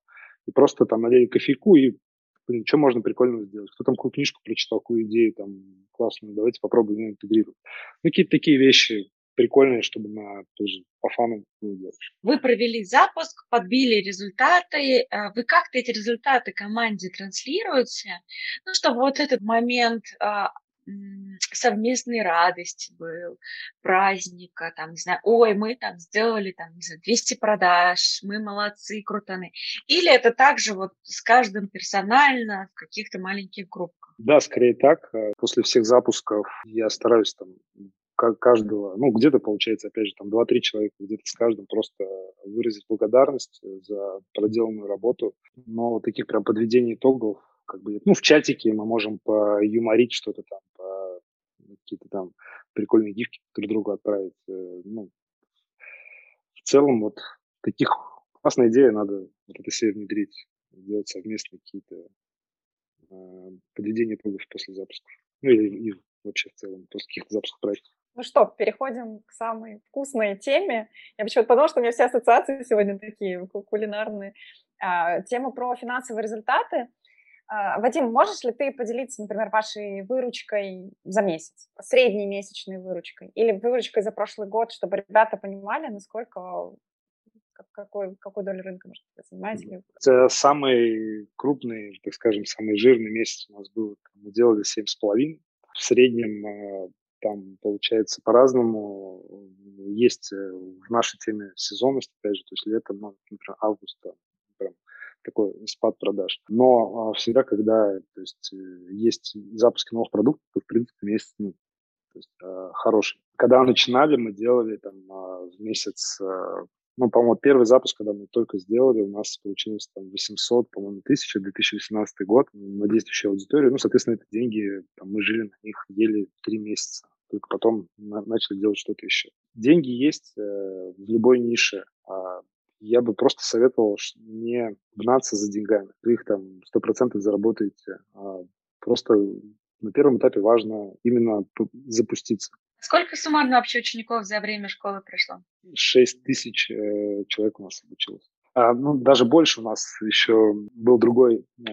и просто там налили кофейку и блин, что можно прикольного сделать? Кто там какую книжку прочитал, какую идею там классную, давайте попробуем ее интегрировать. Ну, какие-то такие вещи прикольные, чтобы на тоже по фану делать. Вы провели запуск, подбили результаты. А вы как-то эти результаты команде транслируете? Ну, чтобы вот этот момент а, совместной радости был, праздника, там, не знаю, ой, мы там сделали, там, не знаю, 200 продаж, мы молодцы, крутаны. Или это также вот с каждым персонально в каких-то маленьких группах? Да, скорее так. Э, после всех запусков я стараюсь там каждого, ну, где-то получается, опять же, там 2-3 человека, где-то с каждым просто выразить благодарность за проделанную работу. Но таких прям подведений итогов как бы, ну, в чатике мы можем поюморить что-то там, по какие-то там прикольные гифки друг другу отправить. Э, ну, в целом, вот таких классная идея, надо вот это все внедрить, делать совместно какие-то э, подведения итогов после запусков. Ну, и, и вообще в целом, после каких-то запусков проектов. Ну что, переходим к самой вкусной теме. Я почему-то подумала, что у меня все ассоциации сегодня такие кулинарные. А, тема про финансовые результаты. А, Вадим, можешь ли ты поделиться, например, вашей выручкой за месяц, средней месячной выручкой или выручкой за прошлый год, чтобы ребята понимали, насколько какой, какой долю рынка, может, вы занимаете? Это самый крупный, так скажем, самый жирный месяц у нас был. Мы делали 7,5. В среднем а, там получается по-разному. Есть э, в нашей теме сезонность, опять же, то есть летом, ну, например, август, там, такой спад продаж. Но а, всегда, когда то есть, э, есть запуски новых продуктов, то, в принципе, месяц ну, то есть, а, хороший. Когда начинали, мы делали там а, в месяц Ну, по-моему, первый запуск, когда мы только сделали, у нас получилось там 800, по-моему, тысяч, 2018 год на действующую аудиторию. Ну, соответственно, эти деньги, там, мы жили на них, ели три месяца. Только потом на- начали делать что-то еще. Деньги есть э, в любой нише. А я бы просто советовал не гнаться за деньгами. Вы их там 100% заработаете. А просто на первом этапе важно именно запуститься. Сколько суммарно вообще учеников за время школы прошло? 6 тысяч э, человек у нас обучилось. А, ну, даже больше у нас еще был другой, э,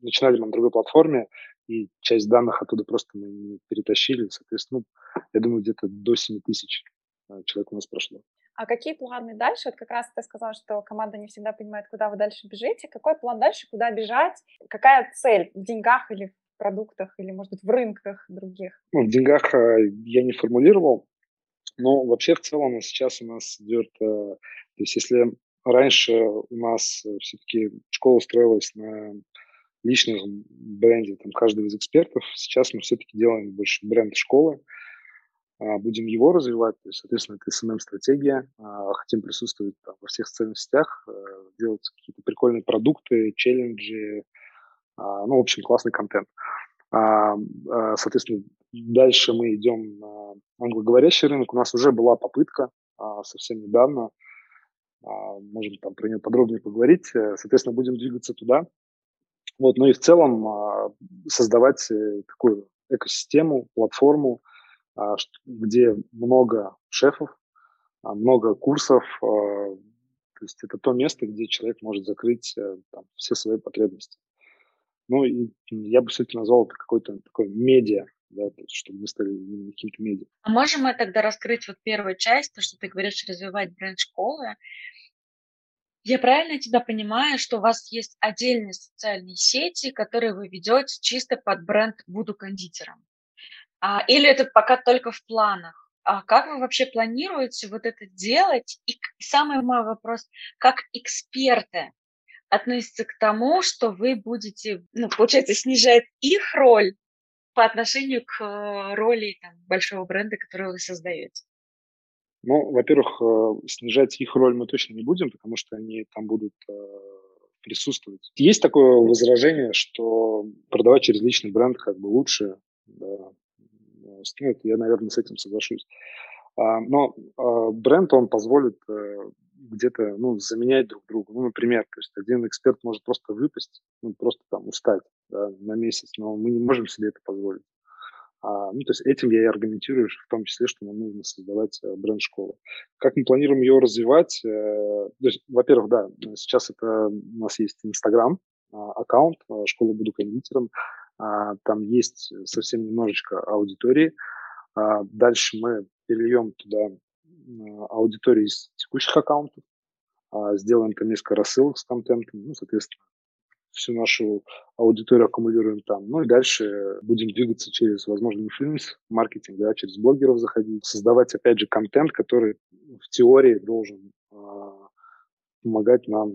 начинали мы на другой платформе, и часть данных оттуда просто мы не перетащили. Соответственно, ну, я думаю, где-то до 7 тысяч э, человек у нас прошло. А какие планы дальше? Вот как раз ты сказал, что команда не всегда понимает, куда вы дальше бежите. Какой план дальше, куда бежать? Какая цель в деньгах или в продуктах, или, может быть, в рынках других? Ну, в деньгах э, я не формулировал, но вообще в целом сейчас у нас идет... Э, то есть если раньше у нас все-таки школа строилась на личном бренде там, каждого из экспертов, сейчас мы все-таки делаем больше бренд школы, будем его развивать, то есть, соответственно, это SMM-стратегия, а, хотим присутствовать там, во всех социальных сетях, э, делать какие-то прикольные продукты, челленджи, а, ну, в общем, классный контент. Соответственно, дальше мы идем на англоговорящий рынок. У нас уже была попытка совсем недавно, можем там про нее подробнее поговорить. Э, соответственно, будем двигаться туда. Вот, ну и в целом создавать э, такую экосистему, платформу, а, где много шефов, а, много курсов. А, то есть это то место, где человек может закрыть э, там, все свои потребности. Ну, и я бы все-таки назвал это какой-то такой медиа, да, то есть, чтобы мы стали каким-то медиа. А можем мы тогда раскрыть вот первую часть, то, что ты говоришь, развивать бренд школы? Я правильно тебя понимаю, что у вас есть отдельные социальные сети, которые вы ведете чисто под бренд «Буду кондитером»? А, или это пока только в планах? А как вы вообще планируете вот это делать? И самый мой вопрос, как эксперты относятся к тому, что вы будете, ну, получается, снижать их роль по отношению к э, роли там, большого бренда, который вы создаете? Ну, во-первых, э, снижать их роль мы точно не будем, потому что они там будут э, присутствовать. Есть такое возражение, что продавать через личный бренд как бы лучше, да, стоит, я, наверное, с этим соглашусь. А, но а, бренд, он позволит э, где-то ну, заменять друг друга. Ну, например, то есть один эксперт может просто выпасть, ну, просто там устать да, на месяц, но мы не можем себе это позволить. А, ну, то есть этим я и аргументирую, в том числе, что нам нужно создавать э, бренд школы. Как мы планируем ее развивать? Э, то есть, во-первых, да, сейчас это у нас есть Инстаграм, аккаунт, школа буду кондитером. А, там есть совсем немножечко аудитории. А, дальше мы перельем туда аудиторию из текущих аккаунтов, а, сделаем там несколько рассылок с контентом, ну, соответственно, всю нашу аудиторию аккумулируем там. Ну и дальше будем двигаться через, возможно, influence маркетинг, да, через блогеров заходить, создавать, опять же, контент, который в теории должен помогать нам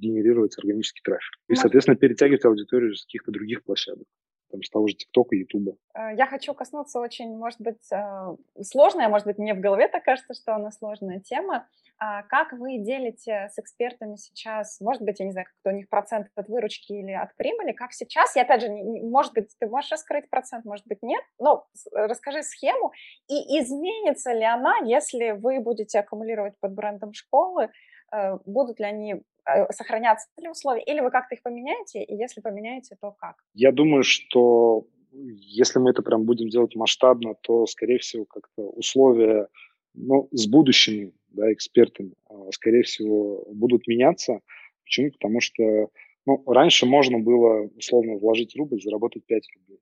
генерировать органический трафик. И, соответственно, перетягивать аудиторию с каких-то других площадок там, с того же ТикТока, Ютуба. Э, я хочу коснуться очень, может быть, э, сложная, может быть, мне в голове так кажется, что она сложная тема. А как вы делите с экспертами сейчас, может быть, я не знаю, какой у них процент от выручки или от прибыли, как сейчас? И опять же, может быть, ты можешь раскрыть процент, может быть, нет, но расскажи схему, и изменится ли она, если вы будете аккумулировать под брендом школы, э, будут ли они Э, сохранятся ли условия, или вы как-то их поменяете, и если поменяете, то как? Я думаю, что если мы это прям будем делать масштабно, то, скорее всего, как-то условия ну, с будущими да, экспертами, а, скорее всего, будут меняться. Почему? Потому что ну, раньше можно было условно вложить рубль, заработать 5 рублей.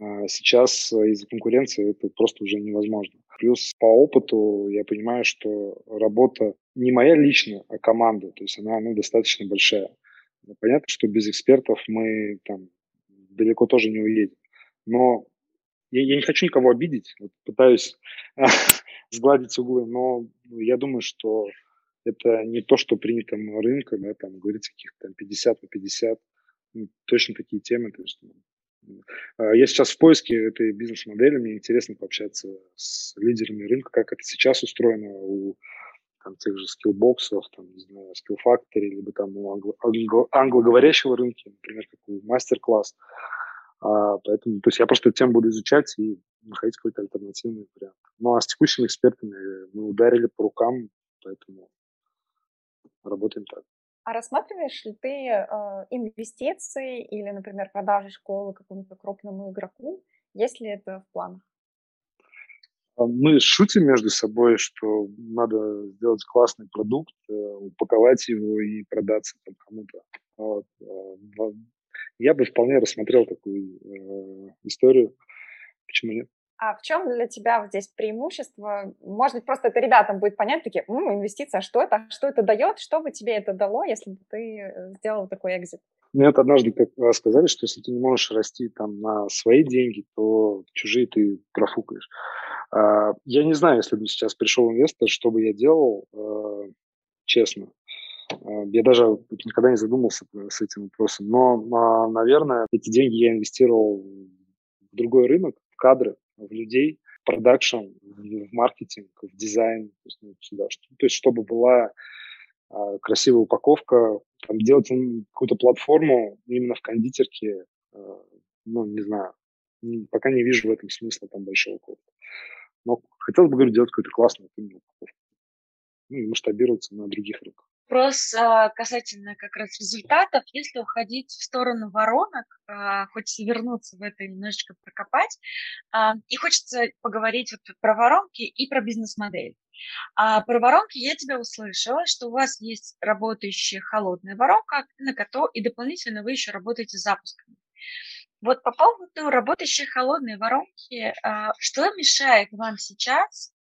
А сейчас из-за конкуренции это просто уже невозможно. Плюс по опыту я понимаю, что работа не моя личная, а команда, то есть она ну, достаточно большая. Понятно, что без экспертов мы там далеко тоже не уедем. Но я, я не хочу никого обидеть, вот пытаюсь [laughs] сгладить углы, но я думаю, что это не то, что принято рынком, да, там говорится каких-то 50 на 50, ну, точно такие темы, то есть ну, а, я сейчас в поиске этой бизнес-модели, мне интересно пообщаться с лидерами рынка, как это сейчас устроено у там тех же скиллбоксов, там, не знаю, Factory, либо там у англо- англо- англоговорящего рынка, например, как у мастер-класс. А, поэтому, то есть я просто тему буду изучать и находить какой-то альтернативный вариант. Ну, а с текущими экспертами мы ударили по рукам, поэтому работаем так. А рассматриваешь ли ты э, инвестиции или, например, продажи школы какому-то крупному игроку? Есть ли это в планах? Мы шутим между собой, что надо сделать классный продукт, э, упаковать его и продаться кому-то. Вот. Э, я бы вполне рассмотрел такую э, историю. Почему нет? А в чем для тебя здесь преимущество? Может быть, просто это ребятам будет понятно, такие, М, инвестиция, что это, что это дает, что бы тебе это дало, если бы ты э, сделал такой экзит? Мне вот однажды как сказали, что если ты не можешь расти там на свои деньги, то чужие ты профукаешь. А, я не знаю, если бы сейчас пришел инвестор, что бы я делал, э, честно. А, я даже никогда не задумывался с этим вопросом. Но, а, наверное, эти деньги я инвестировал в другой рынок, в кадры, в людей, в продакшн, в маркетинг, в дизайн, то есть, ну, сюда, то есть чтобы была а, красивая упаковка, там, делать какую-то платформу именно в кондитерке, а, ну, не знаю, пока не вижу в этом смысла там большого какого Но хотелось бы, говорю, делать какую-то классную упаковку. Ну, и масштабироваться на других рынках. Вопрос а, касательно как раз результатов. Если уходить в сторону воронок, а, хочется вернуться в это немножечко прокопать, а, и хочется поговорить вот про воронки и про бизнес-модель. А про воронки я тебя услышала, что у вас есть работающая холодная воронка, на которой и дополнительно вы еще работаете с запусками. Вот по поводу работающей холодной воронки, что мешает вам сейчас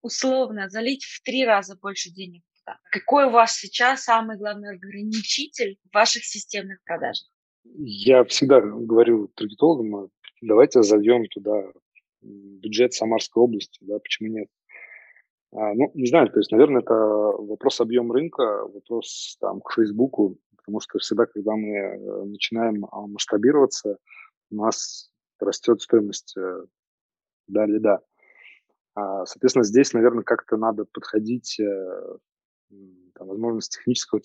условно залить в три раза больше денег туда. Какой у вас сейчас самый главный ограничитель в ваших системных продажах? Я всегда говорю таргетологам, давайте зальем туда бюджет Самарской области, да, почему нет? А, ну, не знаю, то есть, наверное, это вопрос объем рынка, вопрос там к Фейсбуку, потому что всегда, когда мы э, начинаем а, масштабироваться, у нас растет стоимость да или да. А, соответственно, здесь, наверное, как-то надо подходить э, там, возможно, с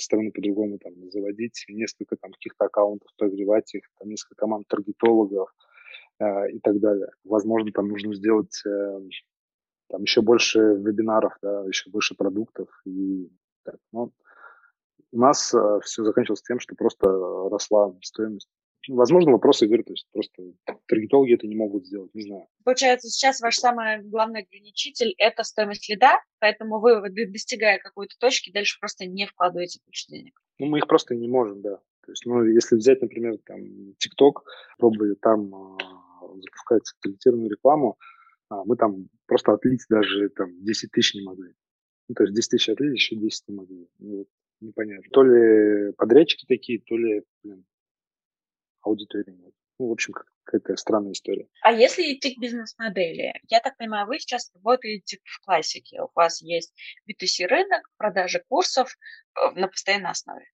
стороны по-другому там, заводить несколько там каких-то аккаунтов, прогревать их, там, несколько команд таргетологов э, и так далее. Возможно, там нужно сделать э, там еще больше вебинаров, да, еще больше продуктов и так. Но у нас э, все заканчивалось тем, что просто росла стоимость Возможно, вопросы игры, то есть просто таргетологи это не могут сделать, не знаю. Получается, сейчас ваш самый главный ограничитель – это стоимость лида, поэтому вы, достигая какой-то точки, дальше просто не вкладываете больше денег. Ну, мы их просто не можем, да. То есть, ну, если взять, например, там, TikTok, пробовали там э, запускать таргетированную рекламу, а мы там просто отлить даже там 10 тысяч не могли. Ну, то есть 10 тысяч отлить, еще 10 не могли. Ну, непонятно. То ли подрядчики такие, то ли, блин, аудитории нет. Ну, в общем, какая-то странная история. А если идти к бизнес-модели? Я так понимаю, вы сейчас работаете в классике. У вас есть B2C рынок, продажи курсов э, на постоянной основе.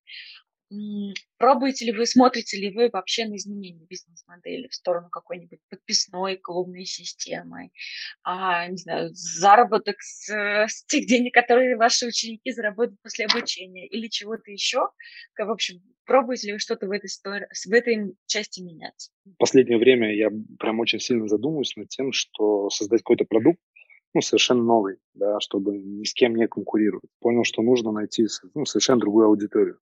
Пробуете ли вы, смотрите ли вы вообще на изменение бизнес-модели в сторону какой-нибудь подписной клубной системы, а, не знаю, заработок с, с тех денег, которые ваши ученики заработают после обучения или чего-то еще? В общем, пробуете ли вы что-то в этой, истории, в этой части менять? В последнее время я прям очень сильно задумываюсь над тем, что создать какой-то продукт, ну, совершенно новый, да, чтобы ни с кем не конкурировать. Понял, что нужно найти ну, совершенно другую аудиторию.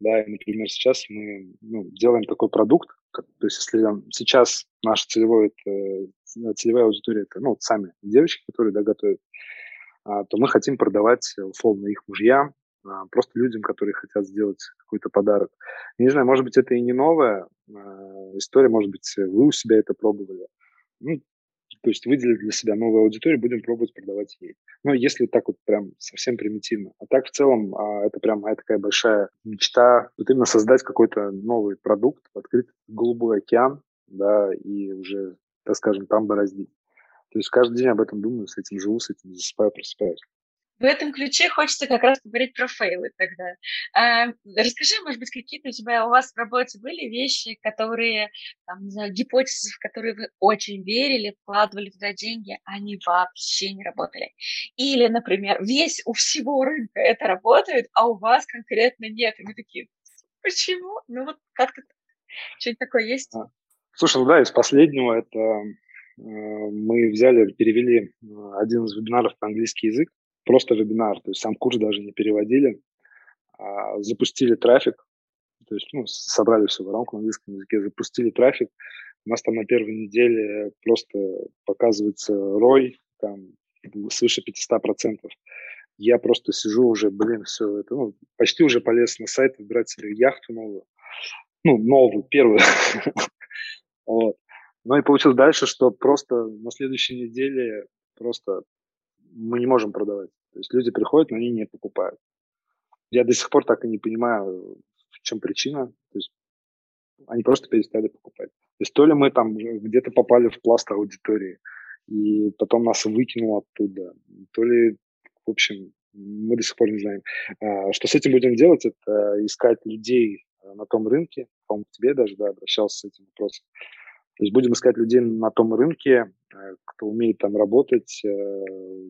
Да, и, например, сейчас мы ну, делаем такой продукт, как, то есть если сейчас наша целевая, это, целевая аудитория это ну, сами девочки, которые да, готовят, а, то мы хотим продавать условно их мужьям, а, просто людям, которые хотят сделать какой-то подарок. не знаю, может быть, это и не новая а, история, может быть, вы у себя это пробовали. Ну, то есть выделили для себя новую аудиторию, будем пробовать продавать ей. Ну, если так вот прям совсем примитивно. А так в целом а, это прям моя такая большая мечта, вот именно создать какой-то новый продукт, открыть голубой океан, да, и уже, так скажем, там бороздить. То есть каждый день об этом думаю, с этим живу, с этим засыпаю, просыпаюсь. В этом ключе хочется как раз поговорить про фейлы тогда. А, расскажи, может быть, какие-то у тебя у вас в работе были вещи, которые, там, не знаю, гипотезы, в которые вы очень верили, вкладывали туда деньги, а они вообще не работали. Или, например, весь у всего рынка это работает, а у вас конкретно нет. И вы такие, почему? Ну вот как-то что-нибудь такое есть? А, слушай, ну да, из последнего это э, мы взяли, перевели э, один из вебинаров на английский язык, просто вебинар, то есть сам курс даже не переводили, а запустили трафик, то есть ну, собрали все в рамку на английском языке, запустили трафик, у нас там на первой неделе просто показывается рой, там свыше 500%. Я просто сижу уже, блин, все, это, ну, почти уже полез на сайт выбирать себе яхту новую. Ну, новую, первую. [laughs] вот. Ну и получилось дальше, что просто на следующей неделе просто мы не можем продавать. То есть люди приходят, но они не покупают. Я до сих пор так и не понимаю, в чем причина. То есть они просто перестали покупать. То есть то ли мы там где-то попали в пласт аудитории, и потом нас выкинуло оттуда, то ли, в общем, мы до сих пор не знаем. А, что с этим будем делать, это искать людей на том рынке, по-моему, к тебе даже да, обращался с этим вопросом, то есть будем искать людей на том рынке, э, кто умеет там работать, э,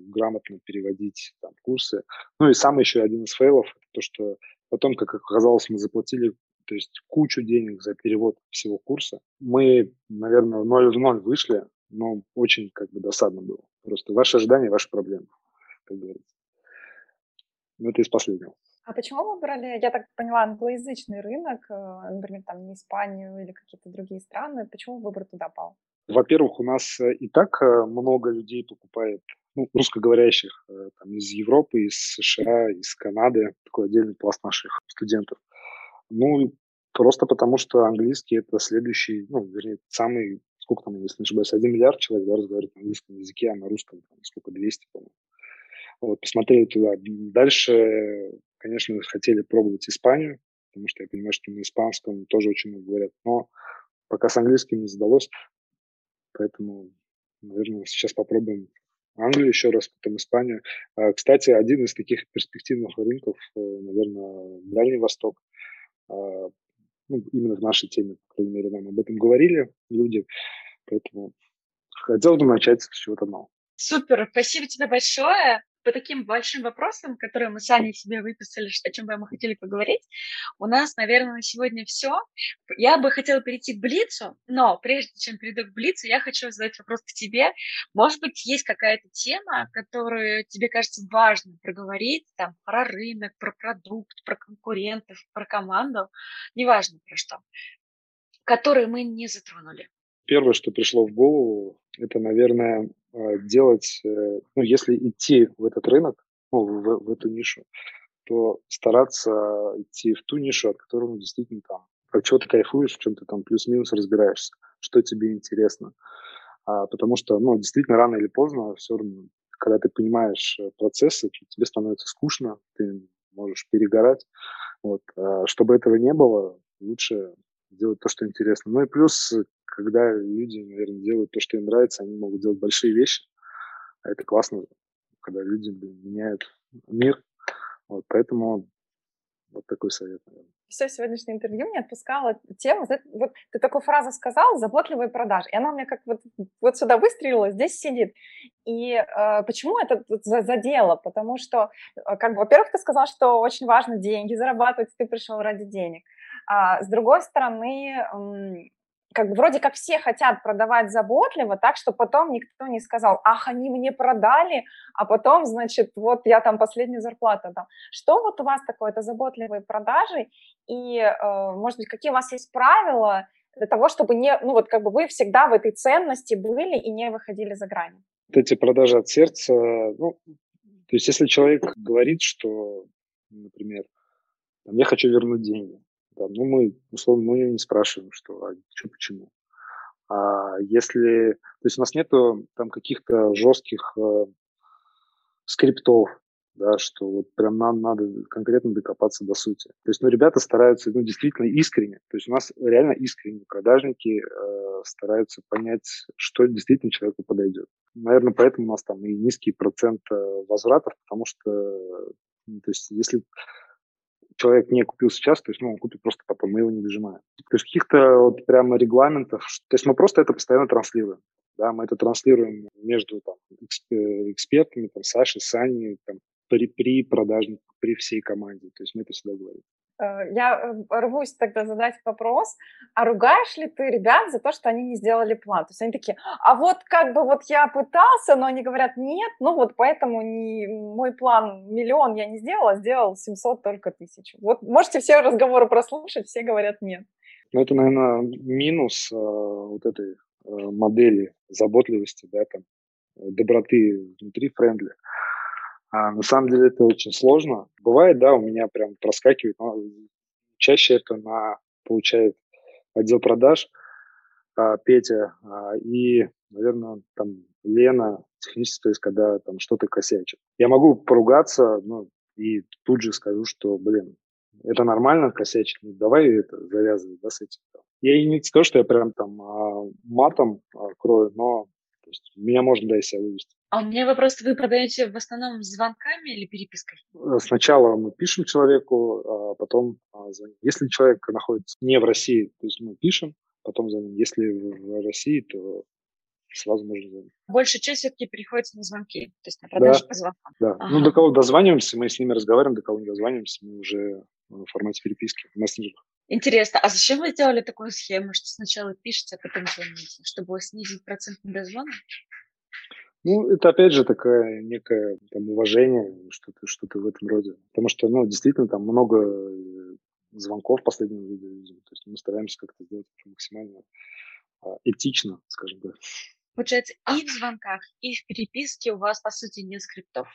грамотно переводить там, курсы. Ну и самый еще один из фейлов, то, что потом, как оказалось, мы заплатили то есть кучу денег за перевод всего курса. Мы, наверное, ноль в ноль вышли, но очень как бы досадно было. Просто ваши ожидания, ваши проблемы, как говорится. Ну, это из последнего. А почему вы выбрали, я так поняла, англоязычный рынок, э, например, там не Испанию или какие-то другие страны? Почему выбор туда пал? Во-первых, у нас э, и так э, много людей покупает, ну, русскоговорящих там, из Европы, из США, из Канады, такой отдельный пласт наших студентов. Ну, просто потому что английский это следующий, ну, вернее, самый, сколько там, если не ошибаюсь, один миллиард человек да, разговаривает на английском языке, а на русском там, сколько, 200, по-моему. Вот, посмотрели туда. Дальше Конечно, хотели пробовать Испанию, потому что я понимаю, что на испанском тоже очень много говорят, но пока с английским не задалось, поэтому, наверное, сейчас попробуем Англию еще раз, потом Испанию. А, кстати, один из таких перспективных рынков, э, наверное, Дальний Восток. А, ну, именно в нашей теме, по крайней мере, нам об этом говорили люди. Поэтому хотел бы начать с чего-то нового. Супер, спасибо тебе большое по таким большим вопросам, которые мы сами себе выписали, о чем бы мы хотели поговорить, у нас, наверное, на сегодня все. Я бы хотела перейти к Блицу, но прежде чем перейду к Блицу, я хочу задать вопрос к тебе. Может быть, есть какая-то тема, которую тебе кажется важно проговорить, там, про рынок, про продукт, про конкурентов, про команду, неважно про что, которые мы не затронули. Первое, что пришло в голову, это, наверное, делать, э, ну, если идти в этот рынок, ну, в, в эту нишу, то стараться идти в ту нишу, от которой ну, действительно там, от чего ты кайфуешь, в чем ты там плюс-минус разбираешься, что тебе интересно. А, потому что, ну, действительно, рано или поздно все равно, когда ты понимаешь э, процессы, тебе становится скучно, ты можешь перегорать. Вот. А чтобы этого не было, лучше делать то, что интересно. Ну и плюс, когда люди, наверное, делают то, что им нравится, они могут делать большие вещи. А это классно, когда люди меняют мир. Вот, поэтому вот такой совет, наверное. Все сегодняшнее интервью мне отпускала тема. Вот ты такую фразу сказал, заботливые продажи. И она меня как вот, вот сюда выстрелила, здесь сидит. И э, почему это задело? Потому что, э, как бы, во-первых, ты сказал, что очень важно деньги зарабатывать, ты пришел ради денег. А с другой стороны, как бы вроде как все хотят продавать заботливо, так что потом никто не сказал, ах, они мне продали, а потом, значит, вот я там последнюю зарплату дал. Что вот у вас такое, это заботливые продажи, и, э, может быть, какие у вас есть правила для того, чтобы не, ну вот как бы вы всегда в этой ценности были и не выходили за грани? Вот эти продажи от сердца, ну, то есть если человек говорит, что, например, я хочу вернуть деньги, да, ну, мы, условно, мы не спрашиваем, что, а что, почему. А если, то есть у нас нету там каких-то жестких э, скриптов, да, что вот прям нам надо конкретно докопаться до сути. То есть, ну, ребята стараются, ну, действительно искренне. То есть у нас реально искренние продажники э, стараются понять, что действительно человеку подойдет. наверное, поэтому у нас там и низкий процент возвратов, потому что, ну, то есть, если человек не купил сейчас, то есть, ну, он купит просто потом, мы его не дожимаем. То есть каких-то вот прямо регламентов, то есть мы просто это постоянно транслируем. Да, мы это транслируем между там, экспертами, там, Сашей, Саней, там, при, при продажниках, при всей команде. То есть мы это всегда говорим. Э, я э, рвусь тогда задать вопрос, а ругаешь ли ты ребят за то, что они не сделали план? То есть они такие, а вот как бы вот я пытался, но они говорят, нет, ну вот поэтому не, мой план миллион я не сделала, сделал 700 только тысяч. Вот можете все разговоры прослушать, все говорят нет. Ну это, наверное, минус э, вот этой э, модели заботливости, да, там, доброты внутри френдли. А, на самом деле это очень сложно. Бывает, да, у меня прям проскакивает, но чаще это на получает отдел продаж а, Петя а, и, наверное, там Лена, технический есть, когда там что-то косячит. Я могу поругаться, ну, и тут же скажу, что, блин, это нормально косячить, ну, давай это завязывай, да, с этим. Я и не скажу, что я прям там а, матом а, крою, но то есть, меня можно, да, из себя вывести. А у меня вопрос, вы продаете в основном звонками или перепиской? Э, сначала мы пишем человеку, а потом а, звоним. Если человек находится не в России, то есть мы пишем, потом звоним. Если в России, то сразу можно звонить. Большая часть все-таки переходит на звонки, то есть на продажи да, по звонкам. Да. Ага. Ну, до кого дозваниваемся, мы с ними разговариваем, до кого не дозваниваемся, мы уже в формате переписки в мессенджерах. Интересно, а зачем вы сделали такую схему, что сначала пишете, а потом звоните, чтобы снизить процент недозвона? Ну, это опять же такое некое там, уважение, что-то что в этом роде. Потому что, ну, действительно, там много э, звонков в последнем видео. То есть мы стараемся как-то сделать это максимально а, этично, скажем так. Получается, и в звонках, и в переписке у вас, по сути, нет скриптов.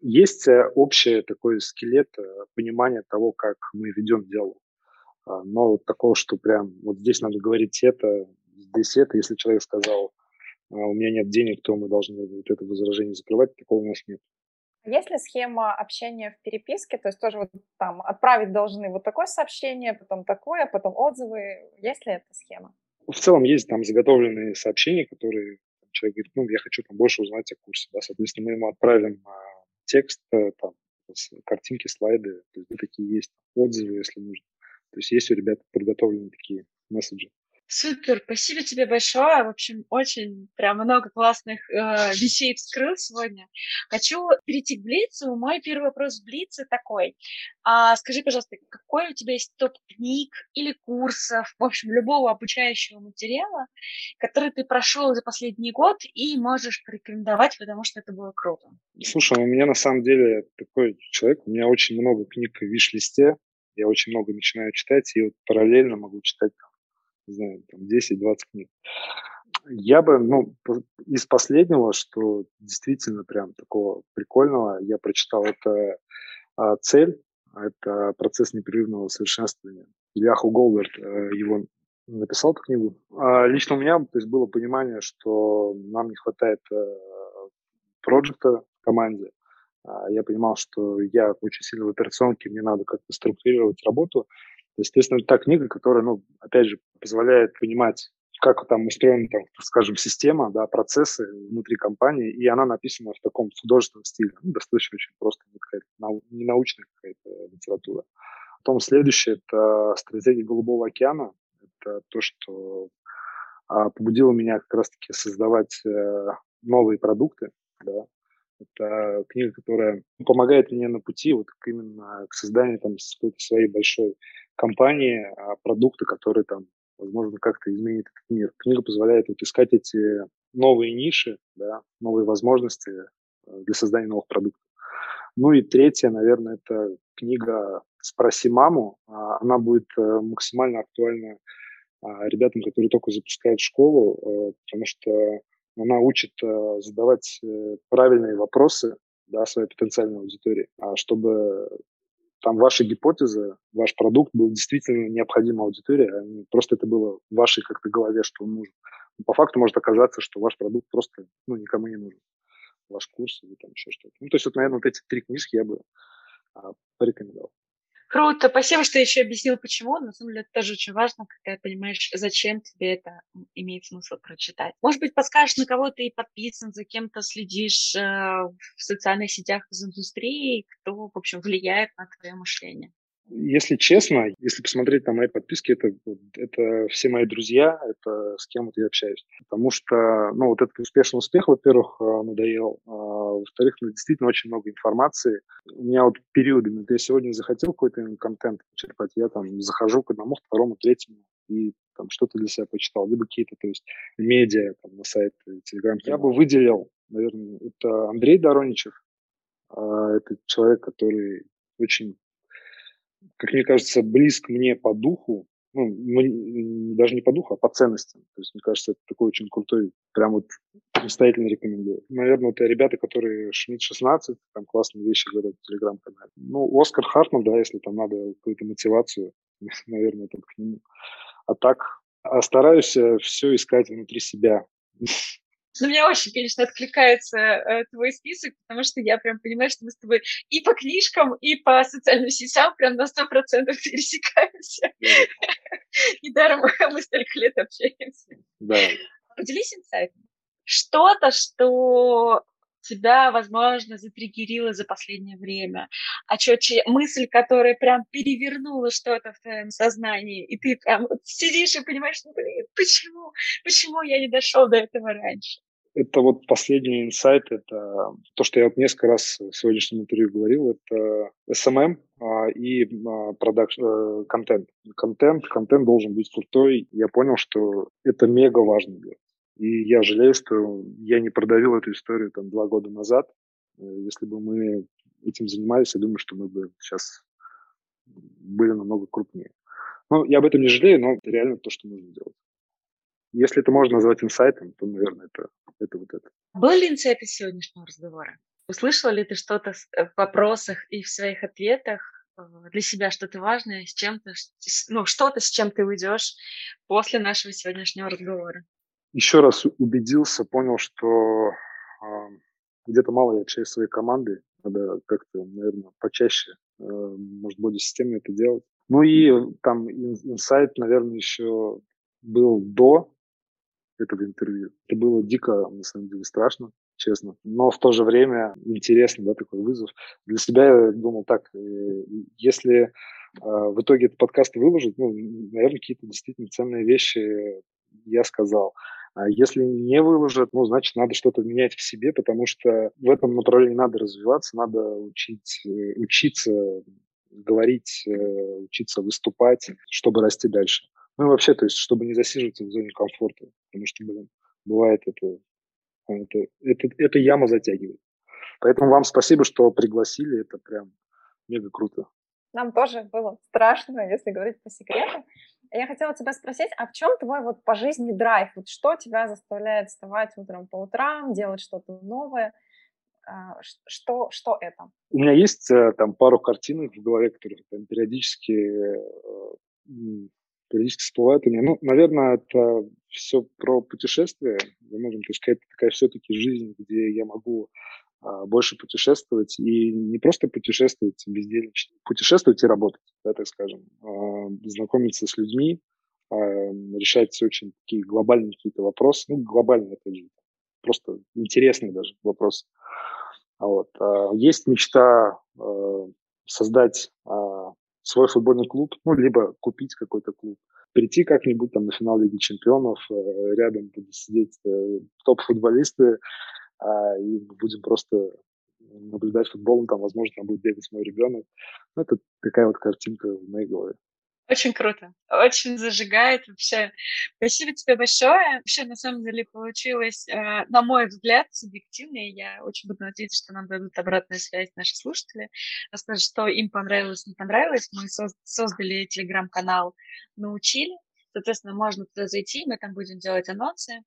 Есть э, общий такой скелет э, понимания того, как мы ведем дело. А, но вот такого, что прям вот здесь надо говорить это, здесь это, если человек сказал у меня нет денег, то мы должны вот это возражение закрывать, такого у нас нет. Есть ли схема общения в переписке? То есть тоже вот там отправить должны вот такое сообщение, потом такое, потом отзывы. Есть ли эта схема? В целом есть там заготовленные сообщения, которые человек говорит, ну, я хочу там больше узнать о курсе, да, соответственно, мы ему отправим а, текст, э, там, картинки, слайды, то есть такие есть, отзывы, если нужно. То есть есть у ребят подготовлены такие месседжи. Супер, спасибо тебе большое. В общем, очень прям много классных э, вещей вскрыл сегодня. Хочу перейти к Блицу. Мой первый вопрос в Блице такой. А, скажи, пожалуйста, какой у тебя есть топ книг или курсов, в общем, любого обучающего материала, который ты прошел за последний год и можешь порекомендовать, потому что это было круто? Слушай, у меня на самом деле такой человек, у меня очень много книг в виш-листе, я очень много начинаю читать, и вот параллельно могу читать не знаю, там 10-20 книг. Я бы, ну, из последнего, что действительно прям такого прикольного, я прочитал, это а, «Цель», это процесс непрерывного совершенствования. Ильяху Голберт э, его написал эту книгу. А лично у меня то есть, было понимание, что нам не хватает э, проекта в команде. А я понимал, что я очень сильно в операционке, мне надо как-то структурировать работу. Естественно, это та книга, которая, ну, опять же, позволяет понимать, как там устроена, там, скажем, система, да, процессы внутри компании, и она написана в таком художественном стиле, ну, достаточно очень просто, не, какая-то, не научная какая-то литература. Потом следующее – это стратегия Голубого океана. Это то, что а, побудило меня как раз-таки создавать э, новые продукты, да, это книга, которая помогает мне на пути вот именно к созданию там какой-то своей большой компании, а продукта, который там, возможно, как-то изменит этот мир. Книга позволяет вот искать эти новые ниши, да, новые возможности э, для создания новых продуктов. Ну и третье, наверное, это книга «Спроси маму». А, она будет э, максимально актуальна а, ребятам, которые только запускают школу, э, потому что она учит задавать правильные вопросы да, своей потенциальной аудитории, чтобы там ваши гипотезы, ваш продукт был действительно необходим аудитории, а не просто это было в вашей как-то голове, что он нужен. Но по факту может оказаться, что ваш продукт просто ну, никому не нужен. Ваш курс или там еще что-то. Ну, то есть, вот, наверное, вот эти три книжки я бы а, порекомендовал. Круто, спасибо, что еще объяснил, почему. На самом деле, это тоже очень важно, когда понимаешь, зачем тебе это имеет смысл прочитать. Может быть, подскажешь, на кого ты подписан, за кем то следишь э, в социальных сетях из индустрии, кто, в общем, влияет на твое мышление? Если честно, если посмотреть на мои подписки, это, это все мои друзья, это с кем вот я общаюсь. Потому что, ну, вот этот успешный успех, во-первых, э, надоел, а, во-вторых, ну, действительно очень много информации. У меня вот периодами, я сегодня захотел какой-то контент почерпать, я там захожу к одному, второму, третьему, и там что-то для себя почитал, либо какие-то, то есть, медиа там, на сайт, телеграм. Я бы выделил, наверное, это Андрей Дороничев, а, это человек, который очень как мне кажется, близк мне по духу, ну, даже не по духу, а по ценностям. То есть, мне кажется, это такой очень крутой, прям вот настоятельно рекомендую. Наверное, это ребята, которые Шмидт 16, там классные вещи говорят в Телеграм-канале. Ну, Оскар Хартман, да, если там надо какую-то мотивацию, [laughs] наверное, это к нему. А так, а стараюсь э, все искать внутри себя. [laughs] Но мне очень, конечно, откликается э, твой список, потому что я прям понимаю, что мы с тобой и по книжкам, и по социальным сетям прям на сто процентов пересекаемся. Недаром [laughs] [laughs] мы столько лет общаемся. Да. Поделись инсайтом. Что-то, что тебя, возможно, затриггерило за последнее время, а четче мысль, которая прям перевернула что-то в твоем сознании, и ты прям вот сидишь и понимаешь, ну, блин, почему, почему я не дошел до этого раньше? Это вот последний инсайт, это то, что я вот несколько раз в сегодняшнем интервью говорил, это SMM а, и а, продакшн, а, контент. Контент, контент должен быть крутой. Я понял, что это мега важно делать. И я жалею, что я не продавил эту историю там два года назад. Э, если бы мы этим занимались, я думаю, что мы бы сейчас были намного крупнее. Ну, я об этом не жалею, но это реально то, что нужно делать. Если это можно назвать инсайтом, то, наверное, это, это вот это. Был ли инсайт сегодняшнего разговора? Услышала ли ты что-то э, в вопросах и в своих ответах э, для себя что-то важное, с чем-то, ну, что-то, с чем ты уйдешь после нашего сегодняшнего разговора? Еще раз убедился, понял, что э, где-то мало я с своей командой. Надо как-то, наверное, почаще, э, может, более системно это делать. Ну и там инсайт, наверное, еще был до этого интервью. Это было дико, на самом деле, страшно, честно. Но в то же время интересно, да, такой вызов. Для себя я думал так, э, если э, в итоге этот подкаст выложить, ну, наверное, какие-то действительно ценные вещи я сказал. А если не выложат, ну, значит, надо что-то менять в себе, потому что в этом направлении надо развиваться, надо учить, э, учиться говорить, э, учиться выступать, чтобы расти дальше. Ну и вообще, то есть, чтобы не засиживаться в зоне комфорта, потому что, блин, бывает это, это, это, это яма затягивает. Поэтому вам спасибо, что пригласили, это прям мега круто. Нам тоже было страшно, если говорить по секрету. Я хотела тебя спросить, а в чем твой вот по жизни драйв? Вот что тебя заставляет вставать утром по утрам, делать что-то новое? А, что, что это? У меня есть э, там пару картинок в голове, которые там, периодически, э, периодически всплывают у меня. Ну, наверное, это все про путешествия. Мы можем сказать, такая все-таки жизнь, где я могу больше путешествовать и не просто путешествовать бездельничать, путешествовать и работать, да, так скажем, а, знакомиться с людьми, а, решать очень такие глобальные какие-то вопросы, ну, глобальные, опять же, просто интересные даже вопросы. Вот. Есть мечта создать свой футбольный клуб, ну, либо купить какой-то клуб, прийти как-нибудь там на финал Лиги Чемпионов, рядом будут сидеть э, топ-футболисты, а, и будем просто наблюдать футболом, там, возможно, там будет бегать мой ребенок. Ну, это такая вот картинка в моей голове. Очень круто, очень зажигает вообще. Спасибо тебе большое. Вообще, на самом деле, получилось, э, на мой взгляд, субъективно. Я очень буду надеяться, что нам дадут обратную связь наши слушатели, расскажут, что им понравилось, не понравилось. Мы создали телеграм-канал «Научили». Соответственно, можно туда зайти, мы там будем делать анонсы,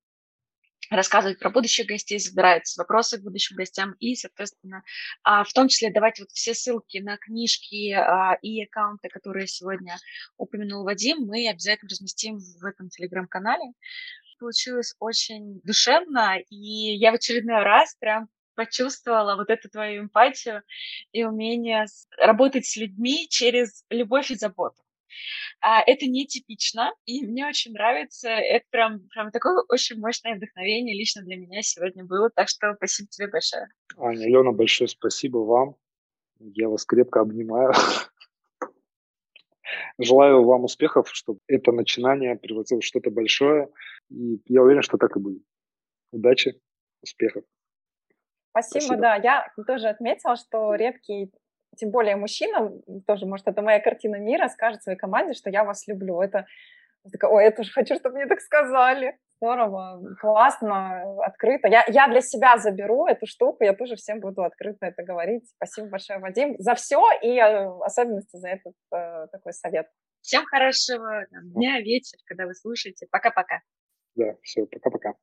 рассказывать про будущих гостей, забирать вопросы к будущим гостям и, соответственно, а, в том числе давать вот все ссылки на книжки а, и аккаунты, которые сегодня упомянул Вадим, мы обязательно разместим в этом телеграм-канале. Получилось очень душевно, и я в очередной раз прям почувствовала вот эту твою эмпатию и умение работать с людьми через любовь и заботу. А, это нетипично, и мне очень нравится. Это прям, прям такое очень мощное вдохновение лично для меня сегодня было. Так что спасибо тебе большое. Аня, Алена, большое спасибо вам. Я вас крепко обнимаю. [laughs] Желаю вам успехов, чтобы это начинание превратилось в что-то большое. И я уверен, что так и будет. Удачи, успехов. Спасибо, Спасибо, да. Я тоже отметила, что редкий, тем более мужчина, тоже, может, это моя картина мира, скажет своей команде, что я вас люблю. Это такая, ой, я тоже хочу, чтобы мне так сказали. Здорово, классно, открыто. Я, я для себя заберу эту штуку, я тоже всем буду открыто это говорить. Спасибо большое, Вадим, за все и э, особенности за этот э, такой совет. Всем хорошего дня, вечер, когда вы слушаете. Пока-пока. Да, все, пока-пока.